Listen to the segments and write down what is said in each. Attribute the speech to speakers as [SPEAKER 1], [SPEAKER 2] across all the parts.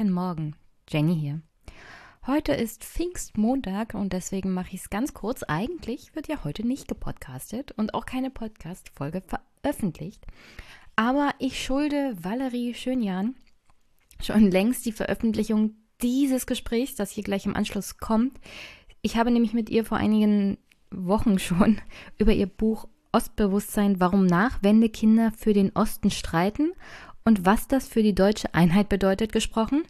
[SPEAKER 1] Guten Morgen, Jenny hier. Heute ist Pfingstmontag und deswegen mache ich es ganz kurz. Eigentlich wird ja heute nicht gepodcastet und auch keine Podcast-Folge veröffentlicht. Aber ich schulde Valerie Schönjan schon längst die Veröffentlichung dieses Gesprächs, das hier gleich im Anschluss kommt. Ich habe nämlich mit ihr vor einigen Wochen schon über ihr Buch Ostbewusstsein, warum Nachwendekinder für den Osten streiten und was das für die deutsche Einheit bedeutet gesprochen.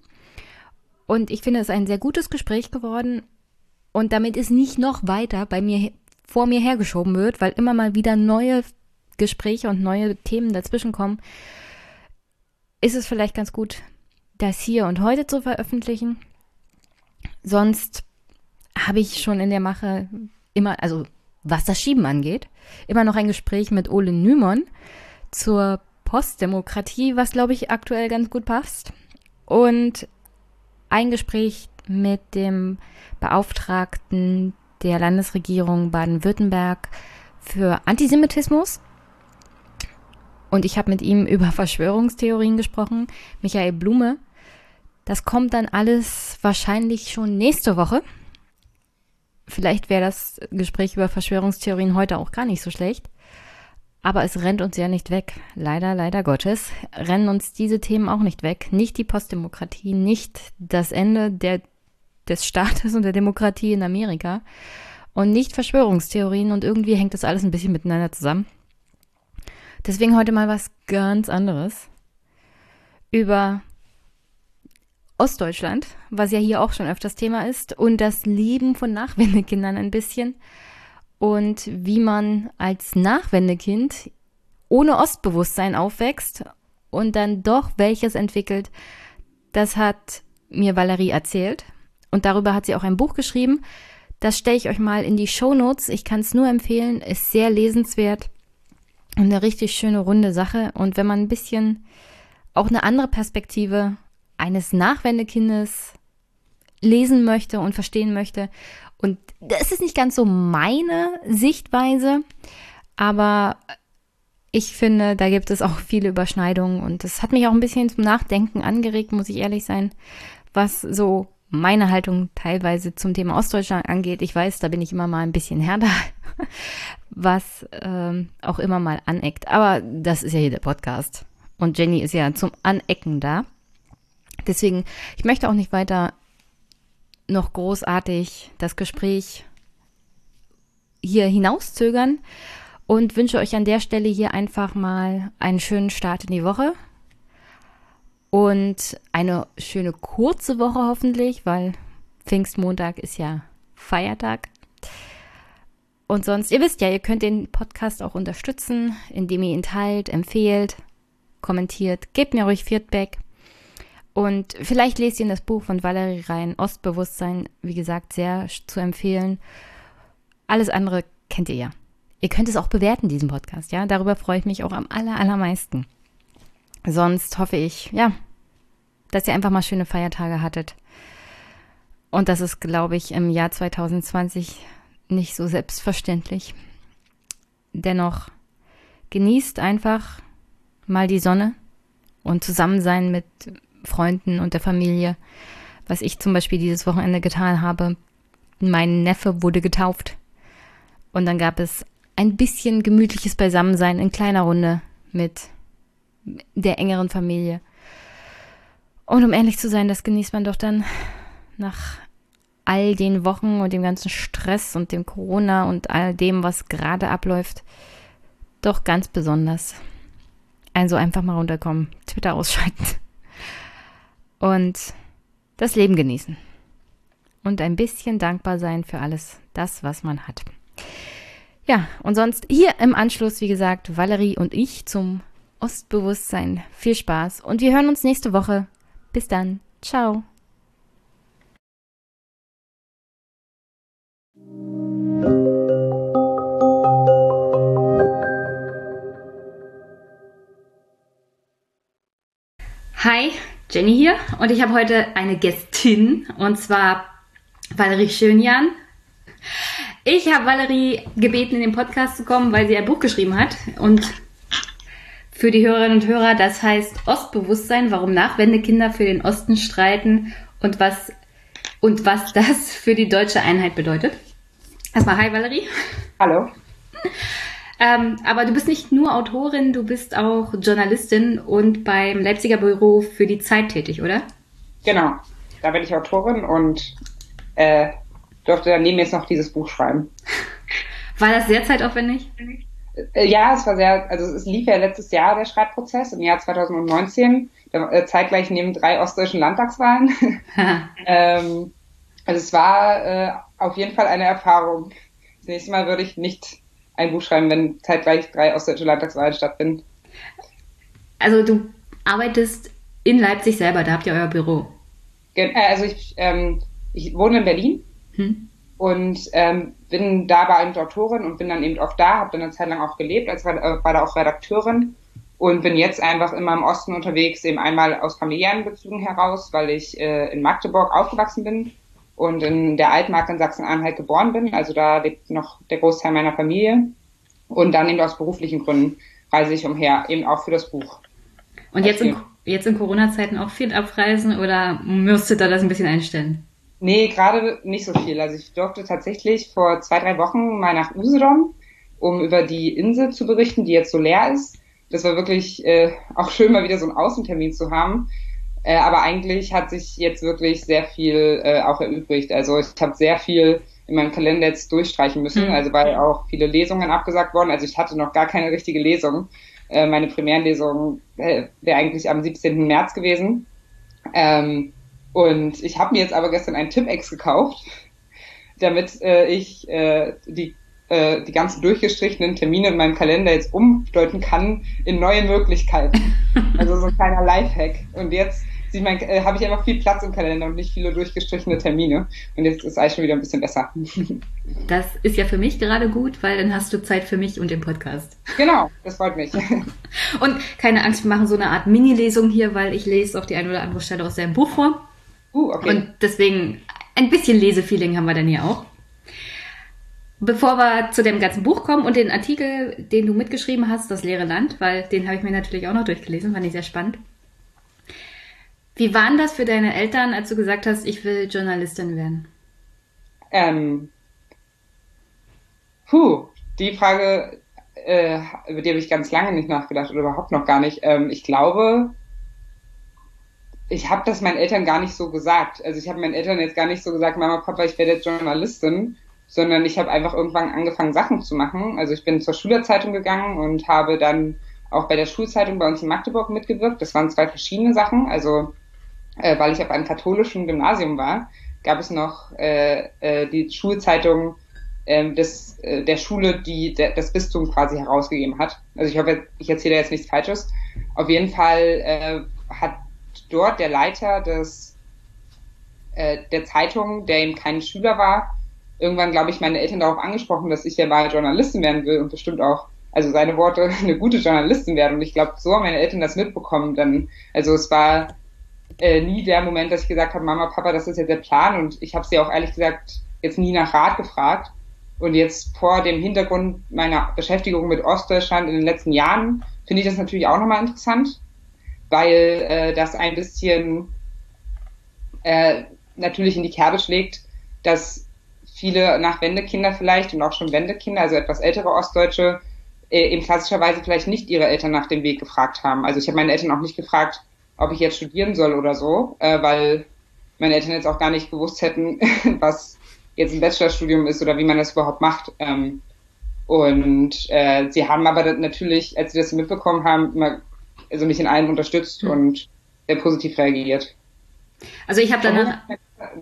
[SPEAKER 1] Und ich finde es ein sehr gutes Gespräch geworden. Und damit es nicht noch weiter bei mir vor mir hergeschoben wird, weil immer mal wieder neue Gespräche und neue Themen dazwischen kommen, ist es vielleicht ganz gut, das hier und heute zu veröffentlichen. Sonst habe ich schon in der Mache immer, also was das Schieben angeht, immer noch ein Gespräch mit Ole Nymon zur Postdemokratie, was glaube ich aktuell ganz gut passt. Und ein Gespräch mit dem Beauftragten der Landesregierung Baden-Württemberg für Antisemitismus. Und ich habe mit ihm über Verschwörungstheorien gesprochen, Michael Blume. Das kommt dann alles wahrscheinlich schon nächste Woche. Vielleicht wäre das Gespräch über Verschwörungstheorien heute auch gar nicht so schlecht. Aber es rennt uns ja nicht weg. Leider, leider Gottes rennen uns diese Themen auch nicht weg. Nicht die Postdemokratie, nicht das Ende der, des Staates und der Demokratie in Amerika und nicht Verschwörungstheorien und irgendwie hängt das alles ein bisschen miteinander zusammen. Deswegen heute mal was ganz anderes über Ostdeutschland, was ja hier auch schon öfters Thema ist, und das Leben von Nachwendekindern ein bisschen und wie man als Nachwendekind ohne Ostbewusstsein aufwächst und dann doch welches entwickelt, das hat mir Valerie erzählt und darüber hat sie auch ein Buch geschrieben. Das stelle ich euch mal in die Show Notes. Ich kann es nur empfehlen, ist sehr lesenswert und eine richtig schöne runde Sache. Und wenn man ein bisschen auch eine andere Perspektive eines Nachwendekindes lesen möchte und verstehen möchte und das ist nicht ganz so meine Sichtweise, aber ich finde, da gibt es auch viele Überschneidungen und das hat mich auch ein bisschen zum Nachdenken angeregt, muss ich ehrlich sein, was so meine Haltung teilweise zum Thema Ostdeutschland angeht. Ich weiß, da bin ich immer mal ein bisschen härter, was ähm, auch immer mal aneckt. Aber das ist ja hier der Podcast. Und Jenny ist ja zum Anecken da. Deswegen, ich möchte auch nicht weiter noch großartig das Gespräch hier hinauszögern und wünsche euch an der Stelle hier einfach mal einen schönen Start in die Woche und eine schöne kurze Woche hoffentlich, weil Pfingstmontag ist ja Feiertag. Und sonst, ihr wisst ja, ihr könnt den Podcast auch unterstützen, indem ihr ihn teilt, empfehlt, kommentiert, gebt mir ruhig Feedback. Und vielleicht lest ihr in das Buch von Valerie Rhein, Ostbewusstsein, wie gesagt, sehr zu empfehlen. Alles andere kennt ihr ja. Ihr könnt es auch bewerten, diesen Podcast, ja. Darüber freue ich mich auch am aller, allermeisten. Sonst hoffe ich, ja, dass ihr einfach mal schöne Feiertage hattet. Und das ist, glaube ich, im Jahr 2020 nicht so selbstverständlich. Dennoch genießt einfach mal die Sonne und Zusammensein mit Freunden und der Familie. Was ich zum Beispiel dieses Wochenende getan habe. Mein Neffe wurde getauft. Und dann gab es ein bisschen gemütliches Beisammensein in kleiner Runde mit der engeren Familie. Und um ehrlich zu sein, das genießt man doch dann nach all den Wochen und dem ganzen Stress und dem Corona und all dem, was gerade abläuft, doch ganz besonders. Also einfach mal runterkommen, Twitter ausschalten und das Leben genießen. Und ein bisschen dankbar sein für alles das, was man hat. Ja, und sonst hier im Anschluss, wie gesagt, Valerie und ich zum Ostbewusstsein. Viel Spaß und wir hören uns nächste Woche. Bis dann. Ciao. Hi, Jenny hier und ich habe heute eine Gästin und zwar Valerie Schönjan. Ich habe Valerie gebeten, in den Podcast zu kommen, weil sie ein Buch geschrieben hat und für die Hörerinnen und Hörer. Das heißt Ostbewusstsein, warum Nachwendekinder für den Osten streiten und was, und was das für die deutsche Einheit bedeutet. Erstmal hi Valerie.
[SPEAKER 2] Hallo.
[SPEAKER 1] Ähm, aber du bist nicht nur Autorin, du bist auch Journalistin und beim Leipziger Büro für die Zeit tätig, oder?
[SPEAKER 2] Genau, da bin ich Autorin und äh, durfte daneben jetzt noch dieses Buch schreiben.
[SPEAKER 1] War das sehr zeitaufwendig?
[SPEAKER 2] Äh, ja, es war sehr, also es lief ja letztes Jahr der Schreibprozess im Jahr 2019, äh, zeitgleich neben drei ostdeutschen Landtagswahlen. ähm, also es war äh, auf jeden Fall eine Erfahrung. Das nächste Mal würde ich nicht ein Buch schreiben, wenn zeitgleich drei ostdeutsche Landtagswahlen stattfinden.
[SPEAKER 1] Also du arbeitest in Leipzig selber, da habt ihr euer Büro.
[SPEAKER 2] Äh, also ich, ähm, ich wohne in Berlin hm. und ähm, bin da bei einer Autorin und bin dann eben auch da, habe dann eine Zeit lang auch gelebt, als war, äh, war da auch Redakteurin und bin jetzt einfach immer im Osten unterwegs, eben einmal aus familiären Bezügen heraus, weil ich äh, in Magdeburg aufgewachsen bin und in der Altmark in Sachsen-Anhalt geboren bin. Also da lebt noch der Großteil meiner Familie. Und dann eben aus beruflichen Gründen reise ich umher, eben auch für das Buch.
[SPEAKER 1] Und jetzt in, jetzt in Corona-Zeiten auch viel abreisen oder müsstet ihr das ein bisschen einstellen?
[SPEAKER 2] Nee, gerade nicht so viel. Also ich durfte tatsächlich vor zwei, drei Wochen mal nach Usedom, um über die Insel zu berichten, die jetzt so leer ist. Das war wirklich äh, auch schön, mal wieder so einen Außentermin zu haben. Äh, aber eigentlich hat sich jetzt wirklich sehr viel äh, auch erübrigt. Also ich habe sehr viel in meinem Kalender jetzt durchstreichen müssen, mhm. also weil auch viele Lesungen abgesagt wurden. Also ich hatte noch gar keine richtige Lesung. Äh, meine Primärlesung äh, wäre eigentlich am 17. März gewesen. Ähm, und ich habe mir jetzt aber gestern einen Tippex gekauft, damit äh, ich äh, die äh, die ganzen durchgestrichenen Termine in meinem Kalender jetzt umdeuten kann in neue Möglichkeiten. Also so ein kleiner Lifehack. Und jetzt äh, habe ich einfach viel Platz im Kalender und nicht viele durchgestrichene Termine. Und jetzt ist alles schon wieder ein bisschen besser.
[SPEAKER 1] Das ist ja für mich gerade gut, weil dann hast du Zeit für mich und den Podcast.
[SPEAKER 2] Genau, das freut mich.
[SPEAKER 1] Und keine Angst, wir machen so eine Art Mini-Lesung hier, weil ich lese auf die eine oder andere Stelle aus deinem Buch vor. Uh, okay. Und deswegen ein bisschen Lesefeeling haben wir dann hier auch. Bevor wir zu dem ganzen Buch kommen und den Artikel, den du mitgeschrieben hast, das leere Land, weil den habe ich mir natürlich auch noch durchgelesen, fand ich sehr spannend. Wie waren das für deine Eltern, als du gesagt hast, ich will Journalistin werden?
[SPEAKER 2] Ähm, puh, die Frage, äh, über die habe ich ganz lange nicht nachgedacht oder überhaupt noch gar nicht. Ähm, ich glaube, ich habe das meinen Eltern gar nicht so gesagt. Also ich habe meinen Eltern jetzt gar nicht so gesagt, Mama, Papa, ich werde jetzt Journalistin, sondern ich habe einfach irgendwann angefangen, Sachen zu machen. Also ich bin zur Schülerzeitung gegangen und habe dann auch bei der Schulzeitung bei uns in Magdeburg mitgewirkt. Das waren zwei verschiedene Sachen. Also äh, weil ich auf einem katholischen Gymnasium war, gab es noch äh, äh, die Schulzeitung äh, des, äh, der Schule, die der, das Bistum quasi herausgegeben hat. Also ich hoffe, ich erzähle jetzt nichts Falsches. Auf jeden Fall äh, hat dort der Leiter des äh, der Zeitung, der eben kein Schüler war, irgendwann, glaube ich, meine Eltern darauf angesprochen, dass ich ja mal Journalistin werden will und bestimmt auch, also seine Worte, eine gute Journalistin werden. Und ich glaube, so haben meine Eltern das mitbekommen. Dann, also es war äh, nie der Moment, dass ich gesagt habe, Mama, Papa, das ist jetzt der Plan. Und ich habe sie auch ehrlich gesagt jetzt nie nach Rat gefragt. Und jetzt vor dem Hintergrund meiner Beschäftigung mit Ostdeutschland in den letzten Jahren finde ich das natürlich auch nochmal interessant, weil äh, das ein bisschen äh, natürlich in die Kerbe schlägt, dass viele Nachwendekinder vielleicht und auch schon Wendekinder, also etwas ältere Ostdeutsche, äh, eben klassischerweise vielleicht nicht ihre Eltern nach dem Weg gefragt haben. Also ich habe meine Eltern auch nicht gefragt, ob ich jetzt studieren soll oder so, äh, weil meine Eltern jetzt auch gar nicht gewusst hätten, was jetzt ein Bachelorstudium ist oder wie man das überhaupt macht. Ähm, und äh, sie haben aber natürlich, als sie das mitbekommen haben, immer, also mich in allem unterstützt mhm. und sehr positiv reagiert.
[SPEAKER 1] Also ich habe danach.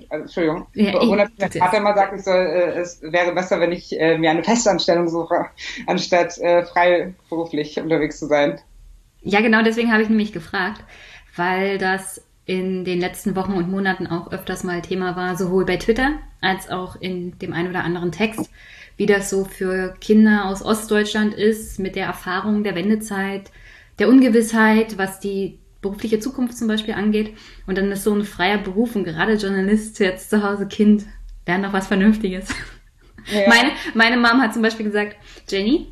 [SPEAKER 2] Also, Entschuldigung. Ja, mein Vater immer sagt, ich soll, äh, es wäre besser, wenn ich äh, mir eine Festanstellung suche, anstatt äh, freiberuflich unterwegs zu sein.
[SPEAKER 1] Ja, genau, deswegen habe ich nämlich gefragt weil das in den letzten Wochen und Monaten auch öfters mal Thema war, sowohl bei Twitter als auch in dem einen oder anderen Text, wie das so für Kinder aus Ostdeutschland ist, mit der Erfahrung der Wendezeit, der Ungewissheit, was die berufliche Zukunft zum Beispiel angeht. Und dann ist so ein freier Beruf und gerade Journalist jetzt zu Hause Kind, wäre noch was Vernünftiges. Ja. Meine, meine Mom hat zum Beispiel gesagt, Jenny,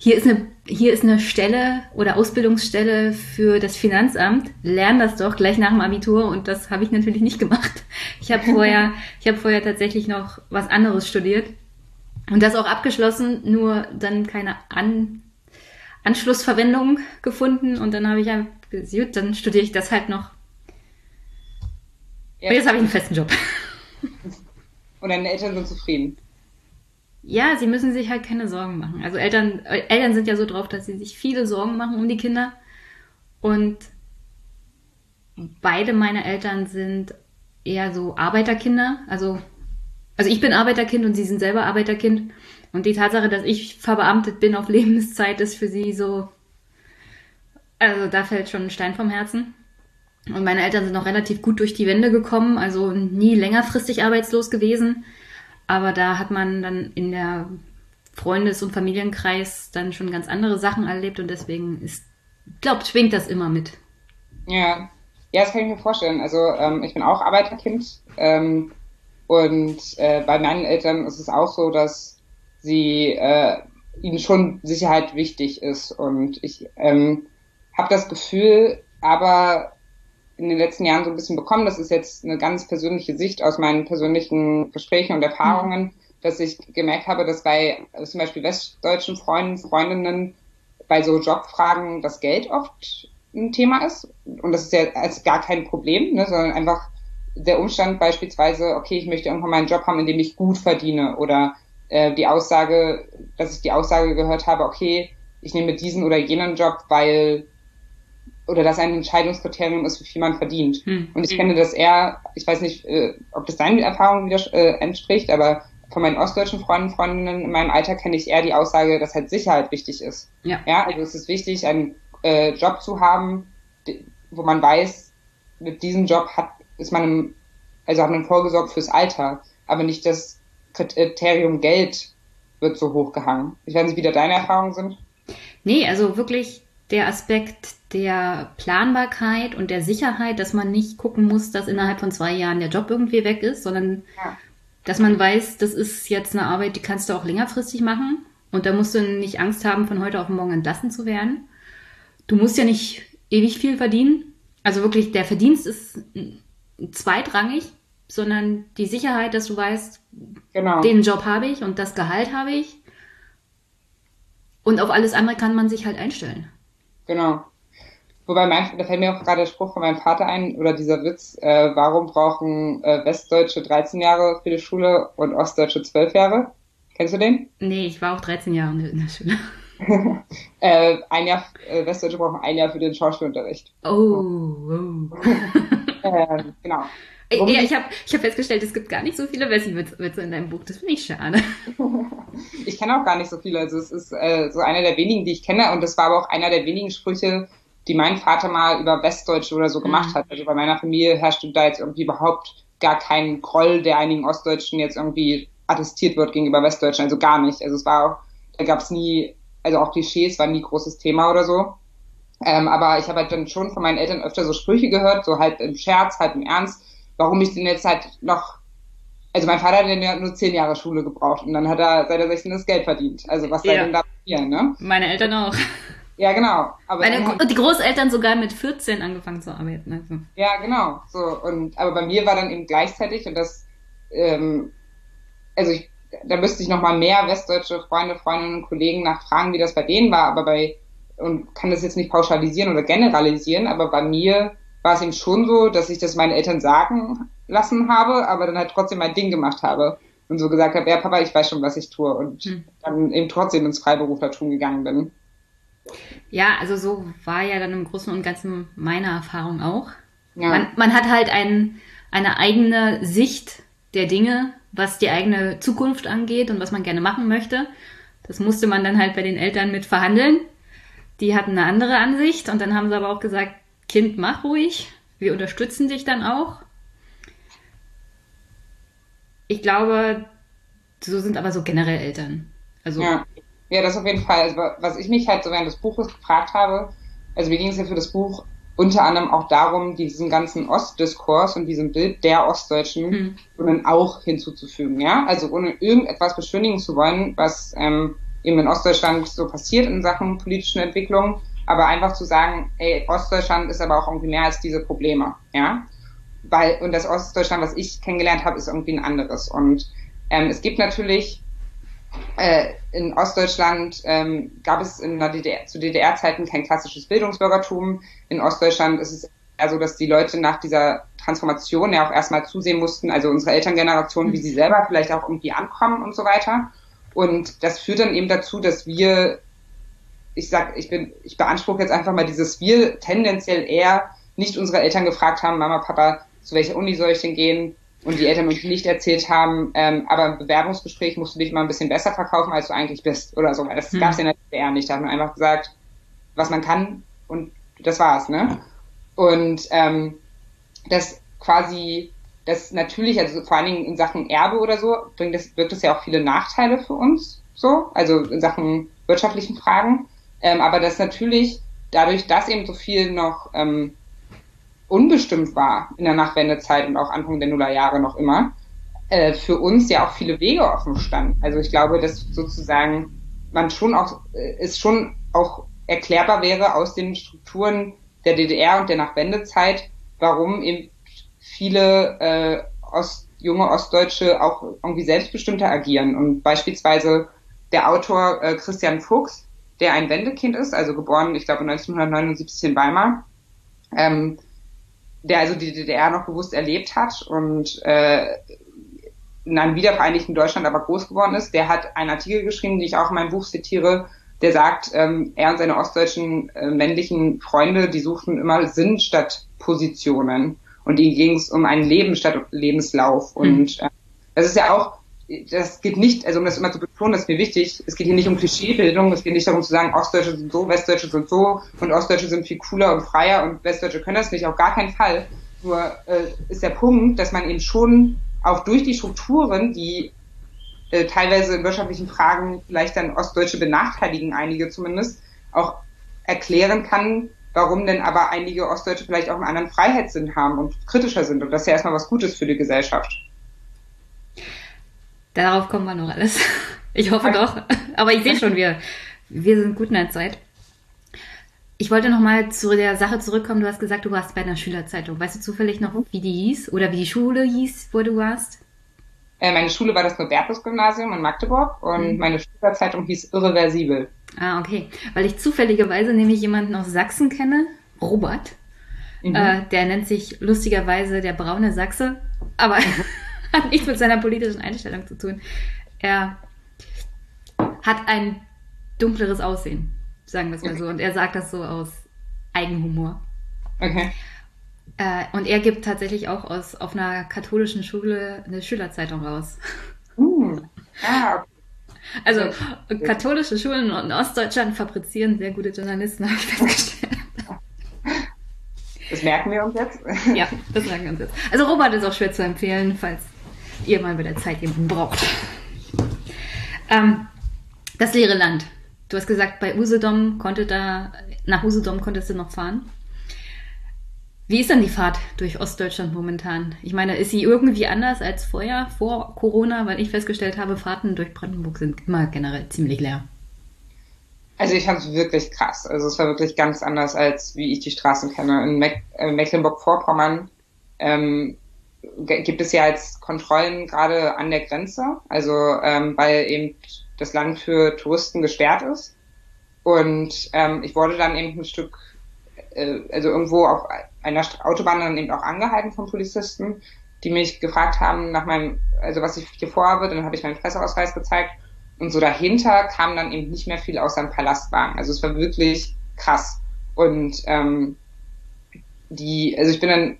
[SPEAKER 1] hier ist eine, hier ist eine Stelle oder Ausbildungsstelle für das Finanzamt. Lern das doch gleich nach dem Abitur und das habe ich natürlich nicht gemacht. Ich habe vorher, ich habe vorher tatsächlich noch was anderes studiert und das auch abgeschlossen, nur dann keine An Anschlussverwendung gefunden und dann habe ich ja gut, dann studiere ich das halt noch. Ja. Und jetzt habe ich einen festen Job.
[SPEAKER 2] Und deine Eltern sind zufrieden.
[SPEAKER 1] Ja, sie müssen sich halt keine Sorgen machen. Also Eltern, Eltern sind ja so drauf, dass sie sich viele Sorgen machen um die Kinder. Und beide meine Eltern sind eher so Arbeiterkinder. Also, also ich bin Arbeiterkind und sie sind selber Arbeiterkind. Und die Tatsache, dass ich verbeamtet bin auf Lebenszeit, ist für sie so. Also da fällt schon ein Stein vom Herzen. Und meine Eltern sind noch relativ gut durch die Wände gekommen, also nie längerfristig arbeitslos gewesen. Aber da hat man dann in der Freundes- und Familienkreis dann schon ganz andere Sachen erlebt und deswegen ist, glaubt, schwingt das immer mit.
[SPEAKER 2] Ja, ja, das kann ich mir vorstellen. Also ähm, ich bin auch Arbeiterkind ähm, und äh, bei meinen Eltern ist es auch so, dass sie äh, ihnen schon Sicherheit wichtig ist und ich ähm, habe das Gefühl, aber in den letzten Jahren so ein bisschen bekommen. Das ist jetzt eine ganz persönliche Sicht aus meinen persönlichen Gesprächen und Erfahrungen, mhm. dass ich gemerkt habe, dass bei also zum Beispiel westdeutschen Freunden, Freundinnen bei so Jobfragen das Geld oft ein Thema ist. Und das ist ja als gar kein Problem, ne, sondern einfach der Umstand beispielsweise, okay, ich möchte irgendwann mal einen Job haben, in dem ich gut verdiene oder äh, die Aussage, dass ich die Aussage gehört habe, okay, ich nehme diesen oder jenen Job, weil oder das ein Entscheidungskriterium ist, wie viel man verdient. Hm. Und ich kenne das eher, ich weiß nicht, äh, ob das deinen Erfahrungen wieder äh, entspricht, aber von meinen ostdeutschen Freunden, Freundinnen in meinem Alter kenne ich eher die Aussage, dass halt Sicherheit wichtig ist. Ja. Ja, also es ist wichtig, einen äh, Job zu haben, wo man weiß, mit diesem Job hat, ist man im, also hat man vorgesorgt fürs Alter, aber nicht das Kriterium Geld wird so hochgehangen. Ich weiß nicht, wie da deine Erfahrungen sind.
[SPEAKER 1] Nee, also wirklich der Aspekt der Planbarkeit und der Sicherheit, dass man nicht gucken muss, dass innerhalb von zwei Jahren der Job irgendwie weg ist, sondern ja. dass man weiß, das ist jetzt eine Arbeit, die kannst du auch längerfristig machen und da musst du nicht Angst haben, von heute auf morgen entlassen zu werden. Du musst ja nicht ewig viel verdienen. Also wirklich, der Verdienst ist zweitrangig, sondern die Sicherheit, dass du weißt, genau. den Job habe ich und das Gehalt habe ich. Und auf alles andere kann man sich halt einstellen.
[SPEAKER 2] Genau. Wobei, mein, da fällt mir auch gerade der Spruch von meinem Vater ein, oder dieser Witz, äh, warum brauchen äh, Westdeutsche 13 Jahre für die Schule und Ostdeutsche 12 Jahre? Kennst du den?
[SPEAKER 1] Nee, ich war auch 13 Jahre in der Schule.
[SPEAKER 2] äh, ein Jahr, äh, Westdeutsche brauchen ein Jahr für den Schauspielunterricht.
[SPEAKER 1] Oh, oh.
[SPEAKER 2] äh, genau.
[SPEAKER 1] Ja, ich habe ich hab festgestellt, es gibt gar nicht so viele Wessi-Witze in deinem Buch. Das finde ich schade.
[SPEAKER 2] ich kenne auch gar nicht so viele. Also es ist äh, so einer der wenigen, die ich kenne. Und das war aber auch einer der wenigen Sprüche, die mein Vater mal über Westdeutsche oder so gemacht mhm. hat. Also bei meiner Familie herrschte da jetzt irgendwie überhaupt gar kein Groll, der einigen Ostdeutschen jetzt irgendwie attestiert wird gegenüber Westdeutschen. Also gar nicht. Also es war auch, da gab es nie, also auch Klischees waren nie großes Thema oder so. Ähm, aber ich habe halt dann schon von meinen Eltern öfter so Sprüche gehört, so halt im Scherz, halt im Ernst warum ich denn jetzt halt noch, also mein Vater hat ja nur zehn Jahre Schule gebraucht und dann hat er seit er 16 das Geld verdient. Also was soll ja. denn da passieren, ne?
[SPEAKER 1] Meine Eltern auch.
[SPEAKER 2] Ja, genau.
[SPEAKER 1] Aber Meine, die Großeltern sogar mit 14 angefangen zu arbeiten. Also.
[SPEAKER 2] Ja, genau. So, und, aber bei mir war dann eben gleichzeitig und das, ähm, also ich, da müsste ich nochmal mehr westdeutsche Freunde, Freundinnen und Kollegen nachfragen, wie das bei denen war, aber bei, und kann das jetzt nicht pauschalisieren oder generalisieren, aber bei mir war es ihm schon so, dass ich das meinen Eltern sagen lassen habe, aber dann halt trotzdem mein Ding gemacht habe und so gesagt habe, ja Papa, ich weiß schon, was ich tue und hm. dann eben trotzdem ins Freiberuflertum gegangen bin.
[SPEAKER 1] Ja, also so war ja dann im Großen und Ganzen meine Erfahrung auch. Ja. Man, man hat halt ein, eine eigene Sicht der Dinge, was die eigene Zukunft angeht und was man gerne machen möchte. Das musste man dann halt bei den Eltern mit verhandeln. Die hatten eine andere Ansicht und dann haben sie aber auch gesagt, Kind, mach ruhig. Wir unterstützen dich dann auch. Ich glaube, so sind aber so generell Eltern. Also
[SPEAKER 2] ja. ja, das auf jeden Fall. Also, was ich mich halt so während des Buches gefragt habe, also mir ging es ja für das Buch unter anderem auch darum, diesen ganzen Ostdiskurs und diesem Bild der Ostdeutschen mhm. auch hinzuzufügen, ja, also ohne irgendetwas beschönigen zu wollen, was ähm, eben in Ostdeutschland so passiert in Sachen politischen Entwicklung, aber einfach zu sagen, ey, Ostdeutschland ist aber auch irgendwie mehr als diese Probleme, ja, weil und das Ostdeutschland, was ich kennengelernt habe, ist irgendwie ein anderes und ähm, es gibt natürlich äh, in Ostdeutschland ähm, gab es in der DDR, zu DDR-Zeiten kein klassisches Bildungsbürgertum. In Ostdeutschland ist es also, dass die Leute nach dieser Transformation ja auch erstmal zusehen mussten, also unsere Elterngeneration, wie sie selber vielleicht auch irgendwie ankommen und so weiter. Und das führt dann eben dazu, dass wir, ich sag, ich bin, ich beanspruche jetzt einfach mal dieses wir tendenziell eher nicht unsere Eltern gefragt haben, Mama, Papa, zu welcher Uni soll ich denn gehen? Und die Eltern uns nicht erzählt haben, ähm, aber im Bewerbungsgespräch musst du dich mal ein bisschen besser verkaufen, als du eigentlich bist oder so. Das hm. gab es in der DDR nicht. Da hat man einfach gesagt, was man kann und das war's, ne? Und ähm, das quasi, das natürlich, also vor allen Dingen in Sachen Erbe oder so, bringt das, birgt das ja auch viele Nachteile für uns, so, also in Sachen wirtschaftlichen Fragen. Ähm, aber das natürlich, dadurch, dass eben so viel noch ähm, unbestimmt war in der Nachwendezeit und auch Anfang der Nullerjahre noch immer, äh, für uns ja auch viele Wege offen standen. Also ich glaube, dass sozusagen man schon auch, äh, es schon auch erklärbar wäre aus den Strukturen der DDR und der Nachwendezeit, warum eben viele äh, Ost, junge Ostdeutsche auch irgendwie selbstbestimmter agieren. Und beispielsweise der Autor äh, Christian Fuchs, der ein Wendekind ist, also geboren, ich glaube 1979 in Weimar, ähm, der also die DDR noch bewusst erlebt hat und äh, in einem wiedervereinigten Deutschland aber groß geworden ist, der hat einen Artikel geschrieben, den ich auch in meinem Buch zitiere, der sagt, ähm, er und seine ostdeutschen äh, männlichen Freunde, die suchten immer Sinn statt Positionen. Und ihnen ging es um ein Leben statt Lebenslauf. Mhm. und äh, das ist ja auch das geht nicht, also um das immer zu betonen, das ist mir wichtig, es geht hier nicht um Klischeebildung, es geht nicht darum zu sagen, Ostdeutsche sind so, Westdeutsche sind so und Ostdeutsche sind viel cooler und freier und Westdeutsche können das nicht, auf gar keinen Fall. Nur äh, ist der Punkt, dass man eben schon auch durch die Strukturen, die äh, teilweise in wirtschaftlichen Fragen vielleicht dann Ostdeutsche benachteiligen, einige zumindest, auch erklären kann, warum denn aber einige Ostdeutsche vielleicht auch einen anderen Freiheitssinn haben und kritischer sind. Und das ist ja erstmal was Gutes für die Gesellschaft.
[SPEAKER 1] Darauf kommen wir noch alles. Ich hoffe doch. Aber ich sehe schon, wir, wir sind gut in der Zeit. Ich wollte noch mal zu der Sache zurückkommen. Du hast gesagt, du warst bei einer Schülerzeitung. Weißt du zufällig noch, wie die hieß? Oder wie die Schule hieß, wo du warst?
[SPEAKER 2] Äh, meine Schule war das Nobertus-Gymnasium in Magdeburg und mhm. meine Schülerzeitung hieß Irreversibel.
[SPEAKER 1] Ah, okay. Weil ich zufälligerweise nämlich jemanden aus Sachsen kenne, Robert. Mhm. Äh, der nennt sich lustigerweise der braune Sachse. Aber hat nichts mit seiner politischen Einstellung zu tun. Er hat ein dunkleres Aussehen, sagen wir es mal so. Und er sagt das so aus Eigenhumor. Okay. Äh, und er gibt tatsächlich auch aus, auf einer katholischen Schule eine Schülerzeitung raus. Uh, ah, okay. Also katholische Schulen in Ostdeutschland fabrizieren sehr gute Journalisten, habe ich festgestellt.
[SPEAKER 2] Das merken wir uns jetzt.
[SPEAKER 1] Ja, das merken wir uns jetzt. Also Robert ist auch schwer zu empfehlen, falls ihr mal bei der Zeit jemanden braucht. Ähm, das leere Land. Du hast gesagt, bei Usedom konnte da, nach Usedom konntest du noch fahren. Wie ist denn die Fahrt durch Ostdeutschland momentan? Ich meine, ist sie irgendwie anders als vorher, vor Corona, weil ich festgestellt habe, Fahrten durch Brandenburg sind immer generell ziemlich leer.
[SPEAKER 2] Also ich fand es wirklich krass. Also es war wirklich ganz anders, als wie ich die Straßen kenne. In Meck äh, Mecklenburg-Vorpommern ähm, gibt es ja jetzt Kontrollen gerade an der Grenze, also ähm, weil eben das Land für Touristen gesperrt ist. Und ähm, ich wurde dann eben ein Stück, äh, also irgendwo auf einer Autobahn dann eben auch angehalten von Polizisten, die mich gefragt haben nach meinem, also was ich hier vorhabe, dann habe ich meinen Presseausweis gezeigt und so dahinter kam dann eben nicht mehr viel außer ein Palastwagen. Also es war wirklich krass. Und ähm, die, also ich bin dann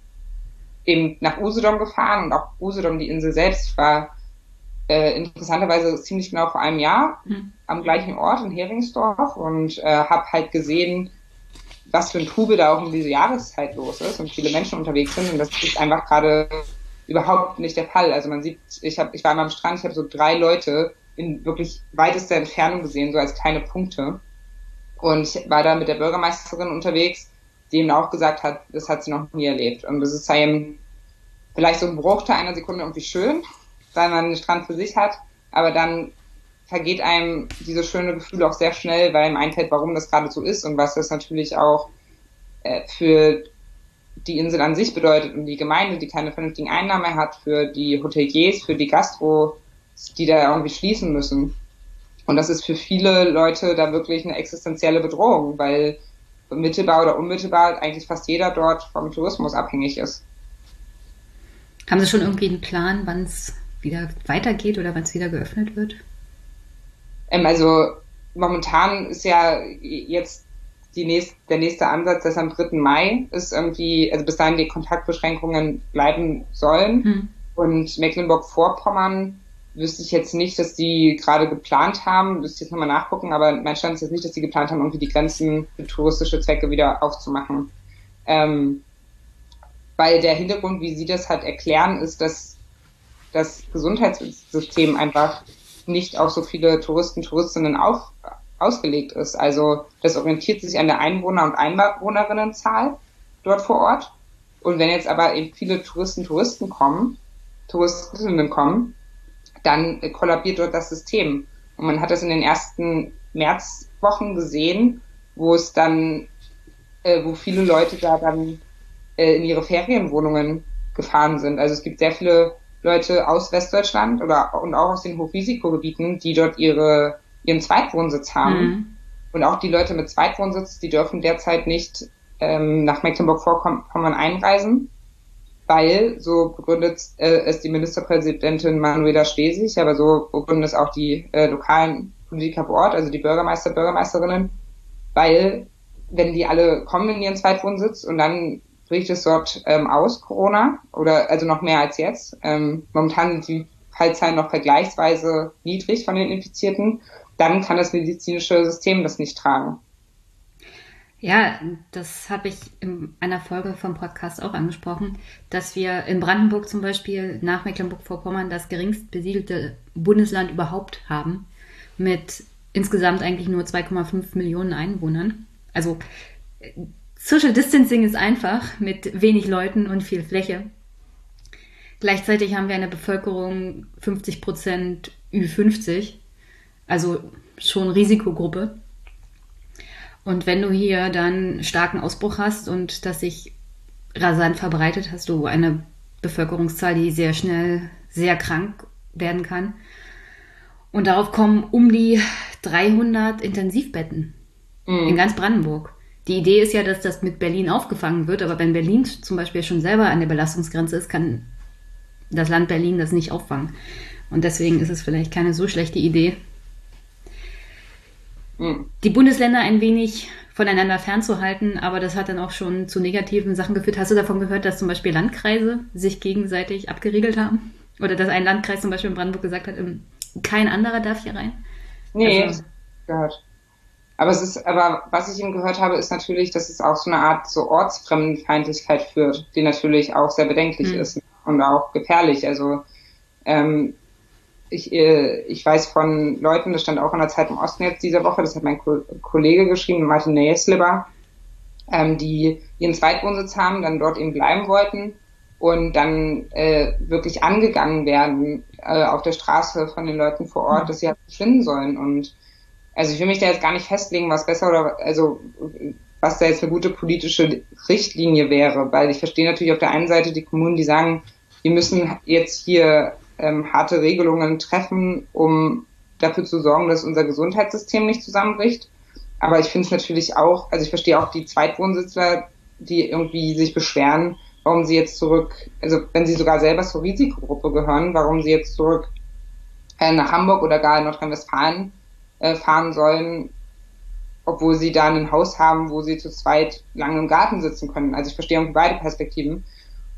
[SPEAKER 2] eben nach Usedom gefahren und auch Usedom, die Insel selbst, war äh, interessanterweise ziemlich genau vor einem Jahr mhm. am gleichen Ort in Heringsdorf und äh, habe halt gesehen, was für ein Trubel da auch in dieser Jahreszeit los ist und viele Menschen unterwegs sind und das ist einfach gerade überhaupt nicht der Fall. Also man sieht, ich habe, ich war einmal am Strand, ich habe so drei Leute in wirklich weitester Entfernung gesehen, so als kleine Punkte. Und ich war da mit der Bürgermeisterin unterwegs die ihm auch gesagt hat, das hat sie noch nie erlebt. Und das ist ihm vielleicht so ein Bruchteil einer Sekunde irgendwie schön, weil man den Strand für sich hat, aber dann vergeht einem dieses schöne Gefühl auch sehr schnell, weil einem einfällt, warum das gerade so ist und was das natürlich auch äh, für die Insel an sich bedeutet und die Gemeinde, die keine vernünftigen Einnahmen hat, für die Hoteliers, für die Gastros, die da irgendwie schließen müssen. Und das ist für viele Leute da wirklich eine existenzielle Bedrohung, weil mittelbar oder unmittelbar eigentlich fast jeder dort vom Tourismus abhängig ist.
[SPEAKER 1] Haben Sie schon irgendwie einen Plan, wann es wieder weitergeht oder wann es wieder geöffnet wird?
[SPEAKER 2] Ähm, also momentan ist ja jetzt die nächst, der nächste Ansatz, dass am 3. Mai ist irgendwie, also bis dahin die Kontaktbeschränkungen bleiben sollen. Hm. Und Mecklenburg-Vorpommern wüsste ich jetzt nicht, dass die gerade geplant haben, müsste ich jetzt nochmal nachgucken, aber mein Stand ist jetzt nicht, dass die geplant haben, irgendwie die Grenzen für touristische Zwecke wieder aufzumachen. Ähm, weil der Hintergrund, wie Sie das halt erklären, ist, dass das Gesundheitssystem einfach nicht auf so viele Touristen, Touristinnen auf, ausgelegt ist. Also das orientiert sich an der Einwohner- und Einwohnerinnenzahl dort vor Ort. Und wenn jetzt aber eben viele Touristen, Touristen kommen, Touristinnen kommen, dann kollabiert dort das System. Und man hat das in den ersten Märzwochen gesehen, wo es dann, äh, wo viele Leute da dann äh, in ihre Ferienwohnungen gefahren sind. Also es gibt sehr viele Leute aus Westdeutschland oder und auch aus den Hochrisikogebieten, die dort ihre ihren Zweitwohnsitz haben. Mhm. Und auch die Leute mit Zweitwohnsitz, die dürfen derzeit nicht ähm, nach Mecklenburg-Vorpommern einreisen, weil, so begründet äh, es die Ministerpräsidentin Manuela Schwesig, aber so begründen es auch die äh, lokalen Politiker vor Ort, also die Bürgermeister, Bürgermeisterinnen, weil wenn die alle kommen in ihren Zweitwohnsitz und dann bricht es dort ähm, aus, Corona, oder also noch mehr als jetzt. Ähm, momentan sind die Fallzahlen noch vergleichsweise niedrig von den Infizierten dann kann das medizinische System das nicht tragen.
[SPEAKER 1] Ja, das habe ich in einer Folge vom Podcast auch angesprochen, dass wir in Brandenburg zum Beispiel nach Mecklenburg-Vorpommern das geringst besiedelte Bundesland überhaupt haben, mit insgesamt eigentlich nur 2,5 Millionen Einwohnern. Also Social Distancing ist einfach mit wenig Leuten und viel Fläche. Gleichzeitig haben wir eine Bevölkerung 50 Prozent Ü50 also schon Risikogruppe. Und wenn du hier dann starken Ausbruch hast und das sich rasant verbreitet, hast du eine Bevölkerungszahl, die sehr schnell sehr krank werden kann. Und darauf kommen um die 300 Intensivbetten mhm. in ganz Brandenburg. Die Idee ist ja, dass das mit Berlin aufgefangen wird, aber wenn Berlin zum Beispiel schon selber an der Belastungsgrenze ist, kann das Land Berlin das nicht auffangen. Und deswegen ist es vielleicht keine so schlechte Idee. Die Bundesländer ein wenig voneinander fernzuhalten, aber das hat dann auch schon zu negativen Sachen geführt. Hast du davon gehört, dass zum Beispiel Landkreise sich gegenseitig abgeriegelt haben? Oder dass ein Landkreis zum Beispiel in Brandenburg gesagt hat, ähm, kein anderer darf hier rein?
[SPEAKER 2] Nee, also, gehört. Aber es ist, aber was ich eben gehört habe, ist natürlich, dass es auch so eine Art so Ortsfremdenfeindlichkeit führt, die natürlich auch sehr bedenklich mhm. ist und auch gefährlich. Also ähm, ich, äh, ich weiß von Leuten, das stand auch in der Zeit im Osten jetzt diese Woche, das hat mein Ko Kollege geschrieben, Martin Näsliber, ähm, die ihren Zweitwohnsitz haben, dann dort eben bleiben wollten und dann äh, wirklich angegangen werden äh, auf der Straße von den Leuten vor Ort, mhm. dass sie halt verschwinden sollen. Und also ich will mich da jetzt gar nicht festlegen, was besser oder also was da jetzt eine gute politische Richtlinie wäre, weil ich verstehe natürlich auf der einen Seite die Kommunen, die sagen, wir müssen jetzt hier ähm, harte Regelungen treffen, um dafür zu sorgen, dass unser Gesundheitssystem nicht zusammenbricht. Aber ich finde es natürlich auch, also ich verstehe auch die Zweitwohnsitzler, die irgendwie sich beschweren, warum sie jetzt zurück, also wenn sie sogar selber zur Risikogruppe gehören, warum sie jetzt zurück äh, nach Hamburg oder gar in Nordrhein-Westfalen äh, fahren sollen, obwohl sie da ein Haus haben, wo sie zu zweit lange im Garten sitzen können. Also ich verstehe irgendwie beide Perspektiven.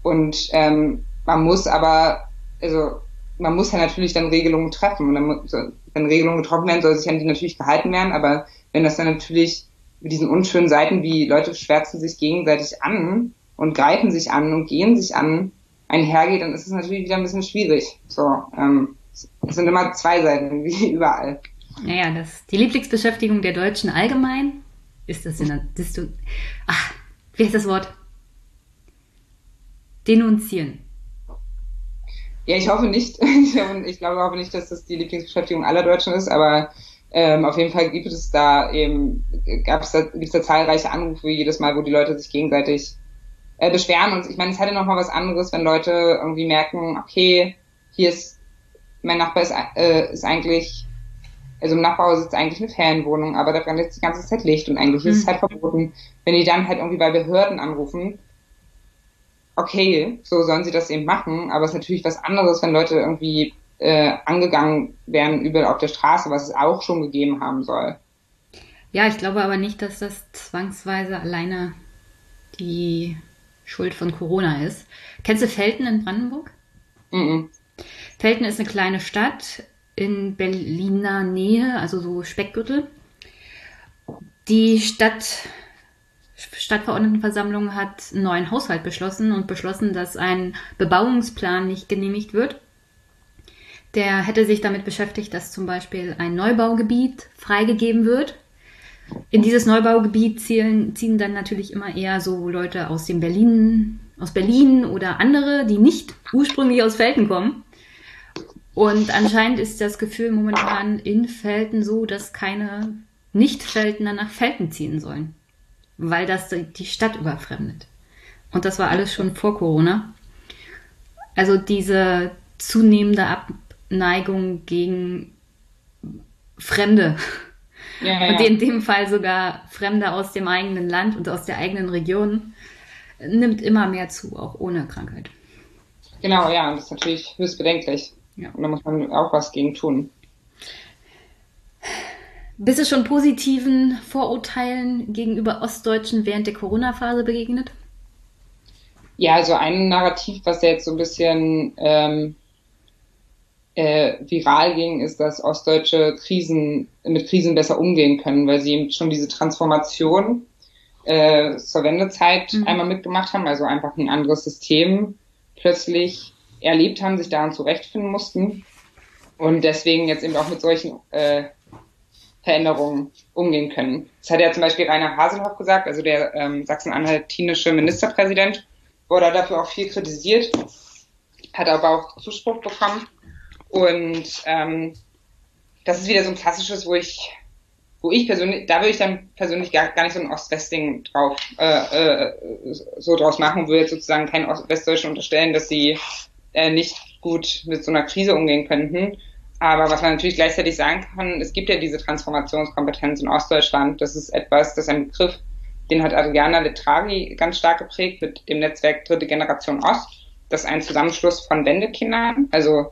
[SPEAKER 2] Und ähm, man muss aber, also man muss ja natürlich dann Regelungen treffen. Und dann, muss, wenn Regelungen getroffen werden, soll sich an die natürlich gehalten werden. Aber wenn das dann natürlich mit diesen unschönen Seiten wie Leute schwärzen sich gegenseitig an und greifen sich an und gehen sich an einhergeht, dann ist es natürlich wieder ein bisschen schwierig. So, ähm, es sind immer zwei Seiten, wie überall.
[SPEAKER 1] Naja, das, die Lieblingsbeschäftigung der Deutschen allgemein ist das der Distu Ach, wie heißt das Wort? Denunzieren.
[SPEAKER 2] Ja, ich hoffe nicht. Ich, glaube hoffe nicht, dass das die Lieblingsbeschäftigung aller Deutschen ist, aber ähm, auf jeden Fall gibt es da eben, gab es da, gibt es da zahlreiche Anrufe jedes Mal, wo die Leute sich gegenseitig äh, beschweren. Und ich meine, es hat ja noch mal was anderes, wenn Leute irgendwie merken, okay, hier ist, mein Nachbar ist, äh, ist eigentlich, also im Nachbarhaus ist eigentlich eine Ferienwohnung, aber da brennt jetzt die ganze Zeit Licht und eigentlich mhm. ist es halt verboten. Wenn die dann halt irgendwie bei Behörden anrufen, okay, so sollen sie das eben machen, aber es ist natürlich was anderes, wenn Leute irgendwie äh, angegangen werden übel auf der Straße, was es auch schon gegeben haben soll.
[SPEAKER 1] Ja, ich glaube aber nicht, dass das zwangsweise alleine die Schuld von Corona ist. Kennst du Felten in Brandenburg? Mhm. Felten ist eine kleine Stadt in Berliner Nähe, also so Speckgürtel. Die Stadt Stadtverordnetenversammlung hat einen neuen Haushalt beschlossen und beschlossen, dass ein Bebauungsplan nicht genehmigt wird. Der hätte sich damit beschäftigt, dass zum Beispiel ein Neubaugebiet freigegeben wird. In dieses Neubaugebiet zielen, ziehen dann natürlich immer eher so Leute aus dem Berlin, aus Berlin oder andere, die nicht ursprünglich aus Felten kommen. Und anscheinend ist das Gefühl momentan in Felten so, dass keine Nicht-Feltener nach Felten ziehen sollen weil das die Stadt überfremdet. Und das war alles schon vor Corona. Also diese zunehmende Abneigung gegen Fremde. Ja, ja. Und in dem Fall sogar Fremde aus dem eigenen Land und aus der eigenen Region nimmt immer mehr zu, auch ohne Krankheit.
[SPEAKER 2] Genau, ja, und das ist natürlich höchst bedenklich. Ja. Und da muss man auch was gegen tun.
[SPEAKER 1] Bist du schon positiven Vorurteilen gegenüber Ostdeutschen während der Corona-Phase begegnet?
[SPEAKER 2] Ja, also ein Narrativ, was jetzt so ein bisschen ähm, äh, viral ging, ist, dass Ostdeutsche Krisen mit Krisen besser umgehen können, weil sie eben schon diese Transformation äh, zur Wendezeit mhm. einmal mitgemacht haben, also einfach ein anderes System plötzlich erlebt haben, sich daran zurechtfinden mussten und deswegen jetzt eben auch mit solchen äh, Veränderungen umgehen können. Das hat ja zum Beispiel Rainer Haselhoff gesagt, also der ähm, sachsen-anhaltinische Ministerpräsident, wurde dafür auch viel kritisiert, hat aber auch Zuspruch bekommen. Und ähm, das ist wieder so ein klassisches, wo ich, wo ich persönlich, da würde ich dann persönlich gar, gar nicht so ein Ost-West-Ding drauf, äh, äh, so draus machen, würde jetzt sozusagen keinen Ost-Westdeutschen unterstellen, dass sie äh, nicht gut mit so einer Krise umgehen könnten, aber was man natürlich gleichzeitig sagen kann, es gibt ja diese Transformationskompetenz in Ostdeutschland. Das ist etwas, das ist ein Begriff, den hat Adriana Letragi ganz stark geprägt mit dem Netzwerk Dritte Generation Ost. Das ist ein Zusammenschluss von Wendekindern. Also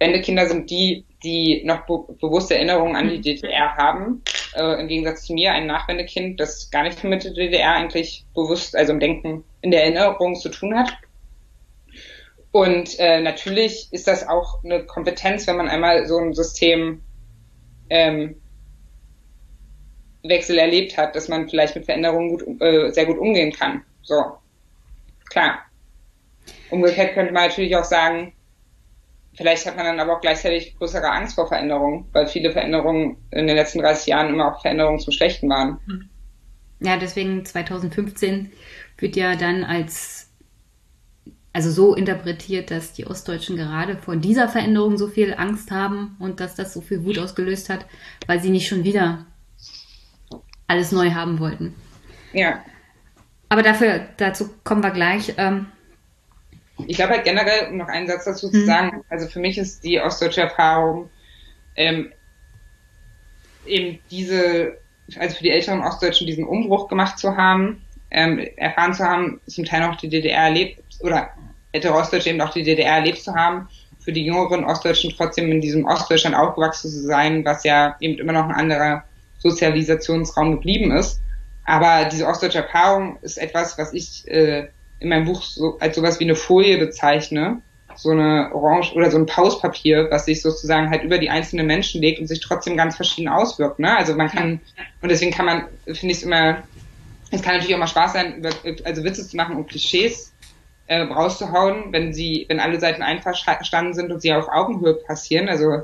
[SPEAKER 2] Wendekinder sind die, die noch be bewusste Erinnerungen an die DDR haben. Äh, Im Gegensatz zu mir, ein Nachwendekind, das gar nicht mit der DDR eigentlich bewusst, also im Denken, in der Erinnerung zu tun hat. Und äh, natürlich ist das auch eine Kompetenz, wenn man einmal so ein System ähm, Wechsel erlebt hat, dass man vielleicht mit Veränderungen gut, äh, sehr gut umgehen kann. So, klar. Umgekehrt könnte man natürlich auch sagen, vielleicht hat man dann aber auch gleichzeitig größere Angst vor Veränderungen, weil viele Veränderungen in den letzten 30 Jahren immer auch Veränderungen zum Schlechten waren.
[SPEAKER 1] Ja, deswegen 2015 wird ja dann als also so interpretiert, dass die Ostdeutschen gerade vor dieser Veränderung so viel Angst haben und dass das so viel Wut ausgelöst hat, weil sie nicht schon wieder alles neu haben wollten.
[SPEAKER 2] Ja.
[SPEAKER 1] Aber dafür, dazu kommen wir gleich. Ähm,
[SPEAKER 2] ich glaube halt generell, um noch einen Satz dazu zu hm. sagen, also für mich ist die ostdeutsche Erfahrung ähm, eben diese, also für die älteren Ostdeutschen diesen Umbruch gemacht zu haben, ähm, erfahren zu haben, zum Teil noch die DDR erlebt oder ältere Ostdeutsche eben auch die DDR erlebt zu haben, für die jüngeren Ostdeutschen trotzdem in diesem Ostdeutschland aufgewachsen zu sein, was ja eben immer noch ein anderer Sozialisationsraum geblieben ist. Aber diese ostdeutsche Erfahrung ist etwas, was ich äh, in meinem Buch so als sowas wie eine Folie bezeichne, so eine Orange oder so ein Pauspapier, was sich sozusagen halt über die einzelnen Menschen legt und sich trotzdem ganz verschieden auswirkt. Ne? Also man kann und deswegen kann man, finde ich es immer, es kann natürlich auch mal Spaß sein, über, also Witze zu machen und Klischees äh, rauszuhauen, wenn sie, wenn alle Seiten einverstanden sind und sie auf Augenhöhe passieren. Also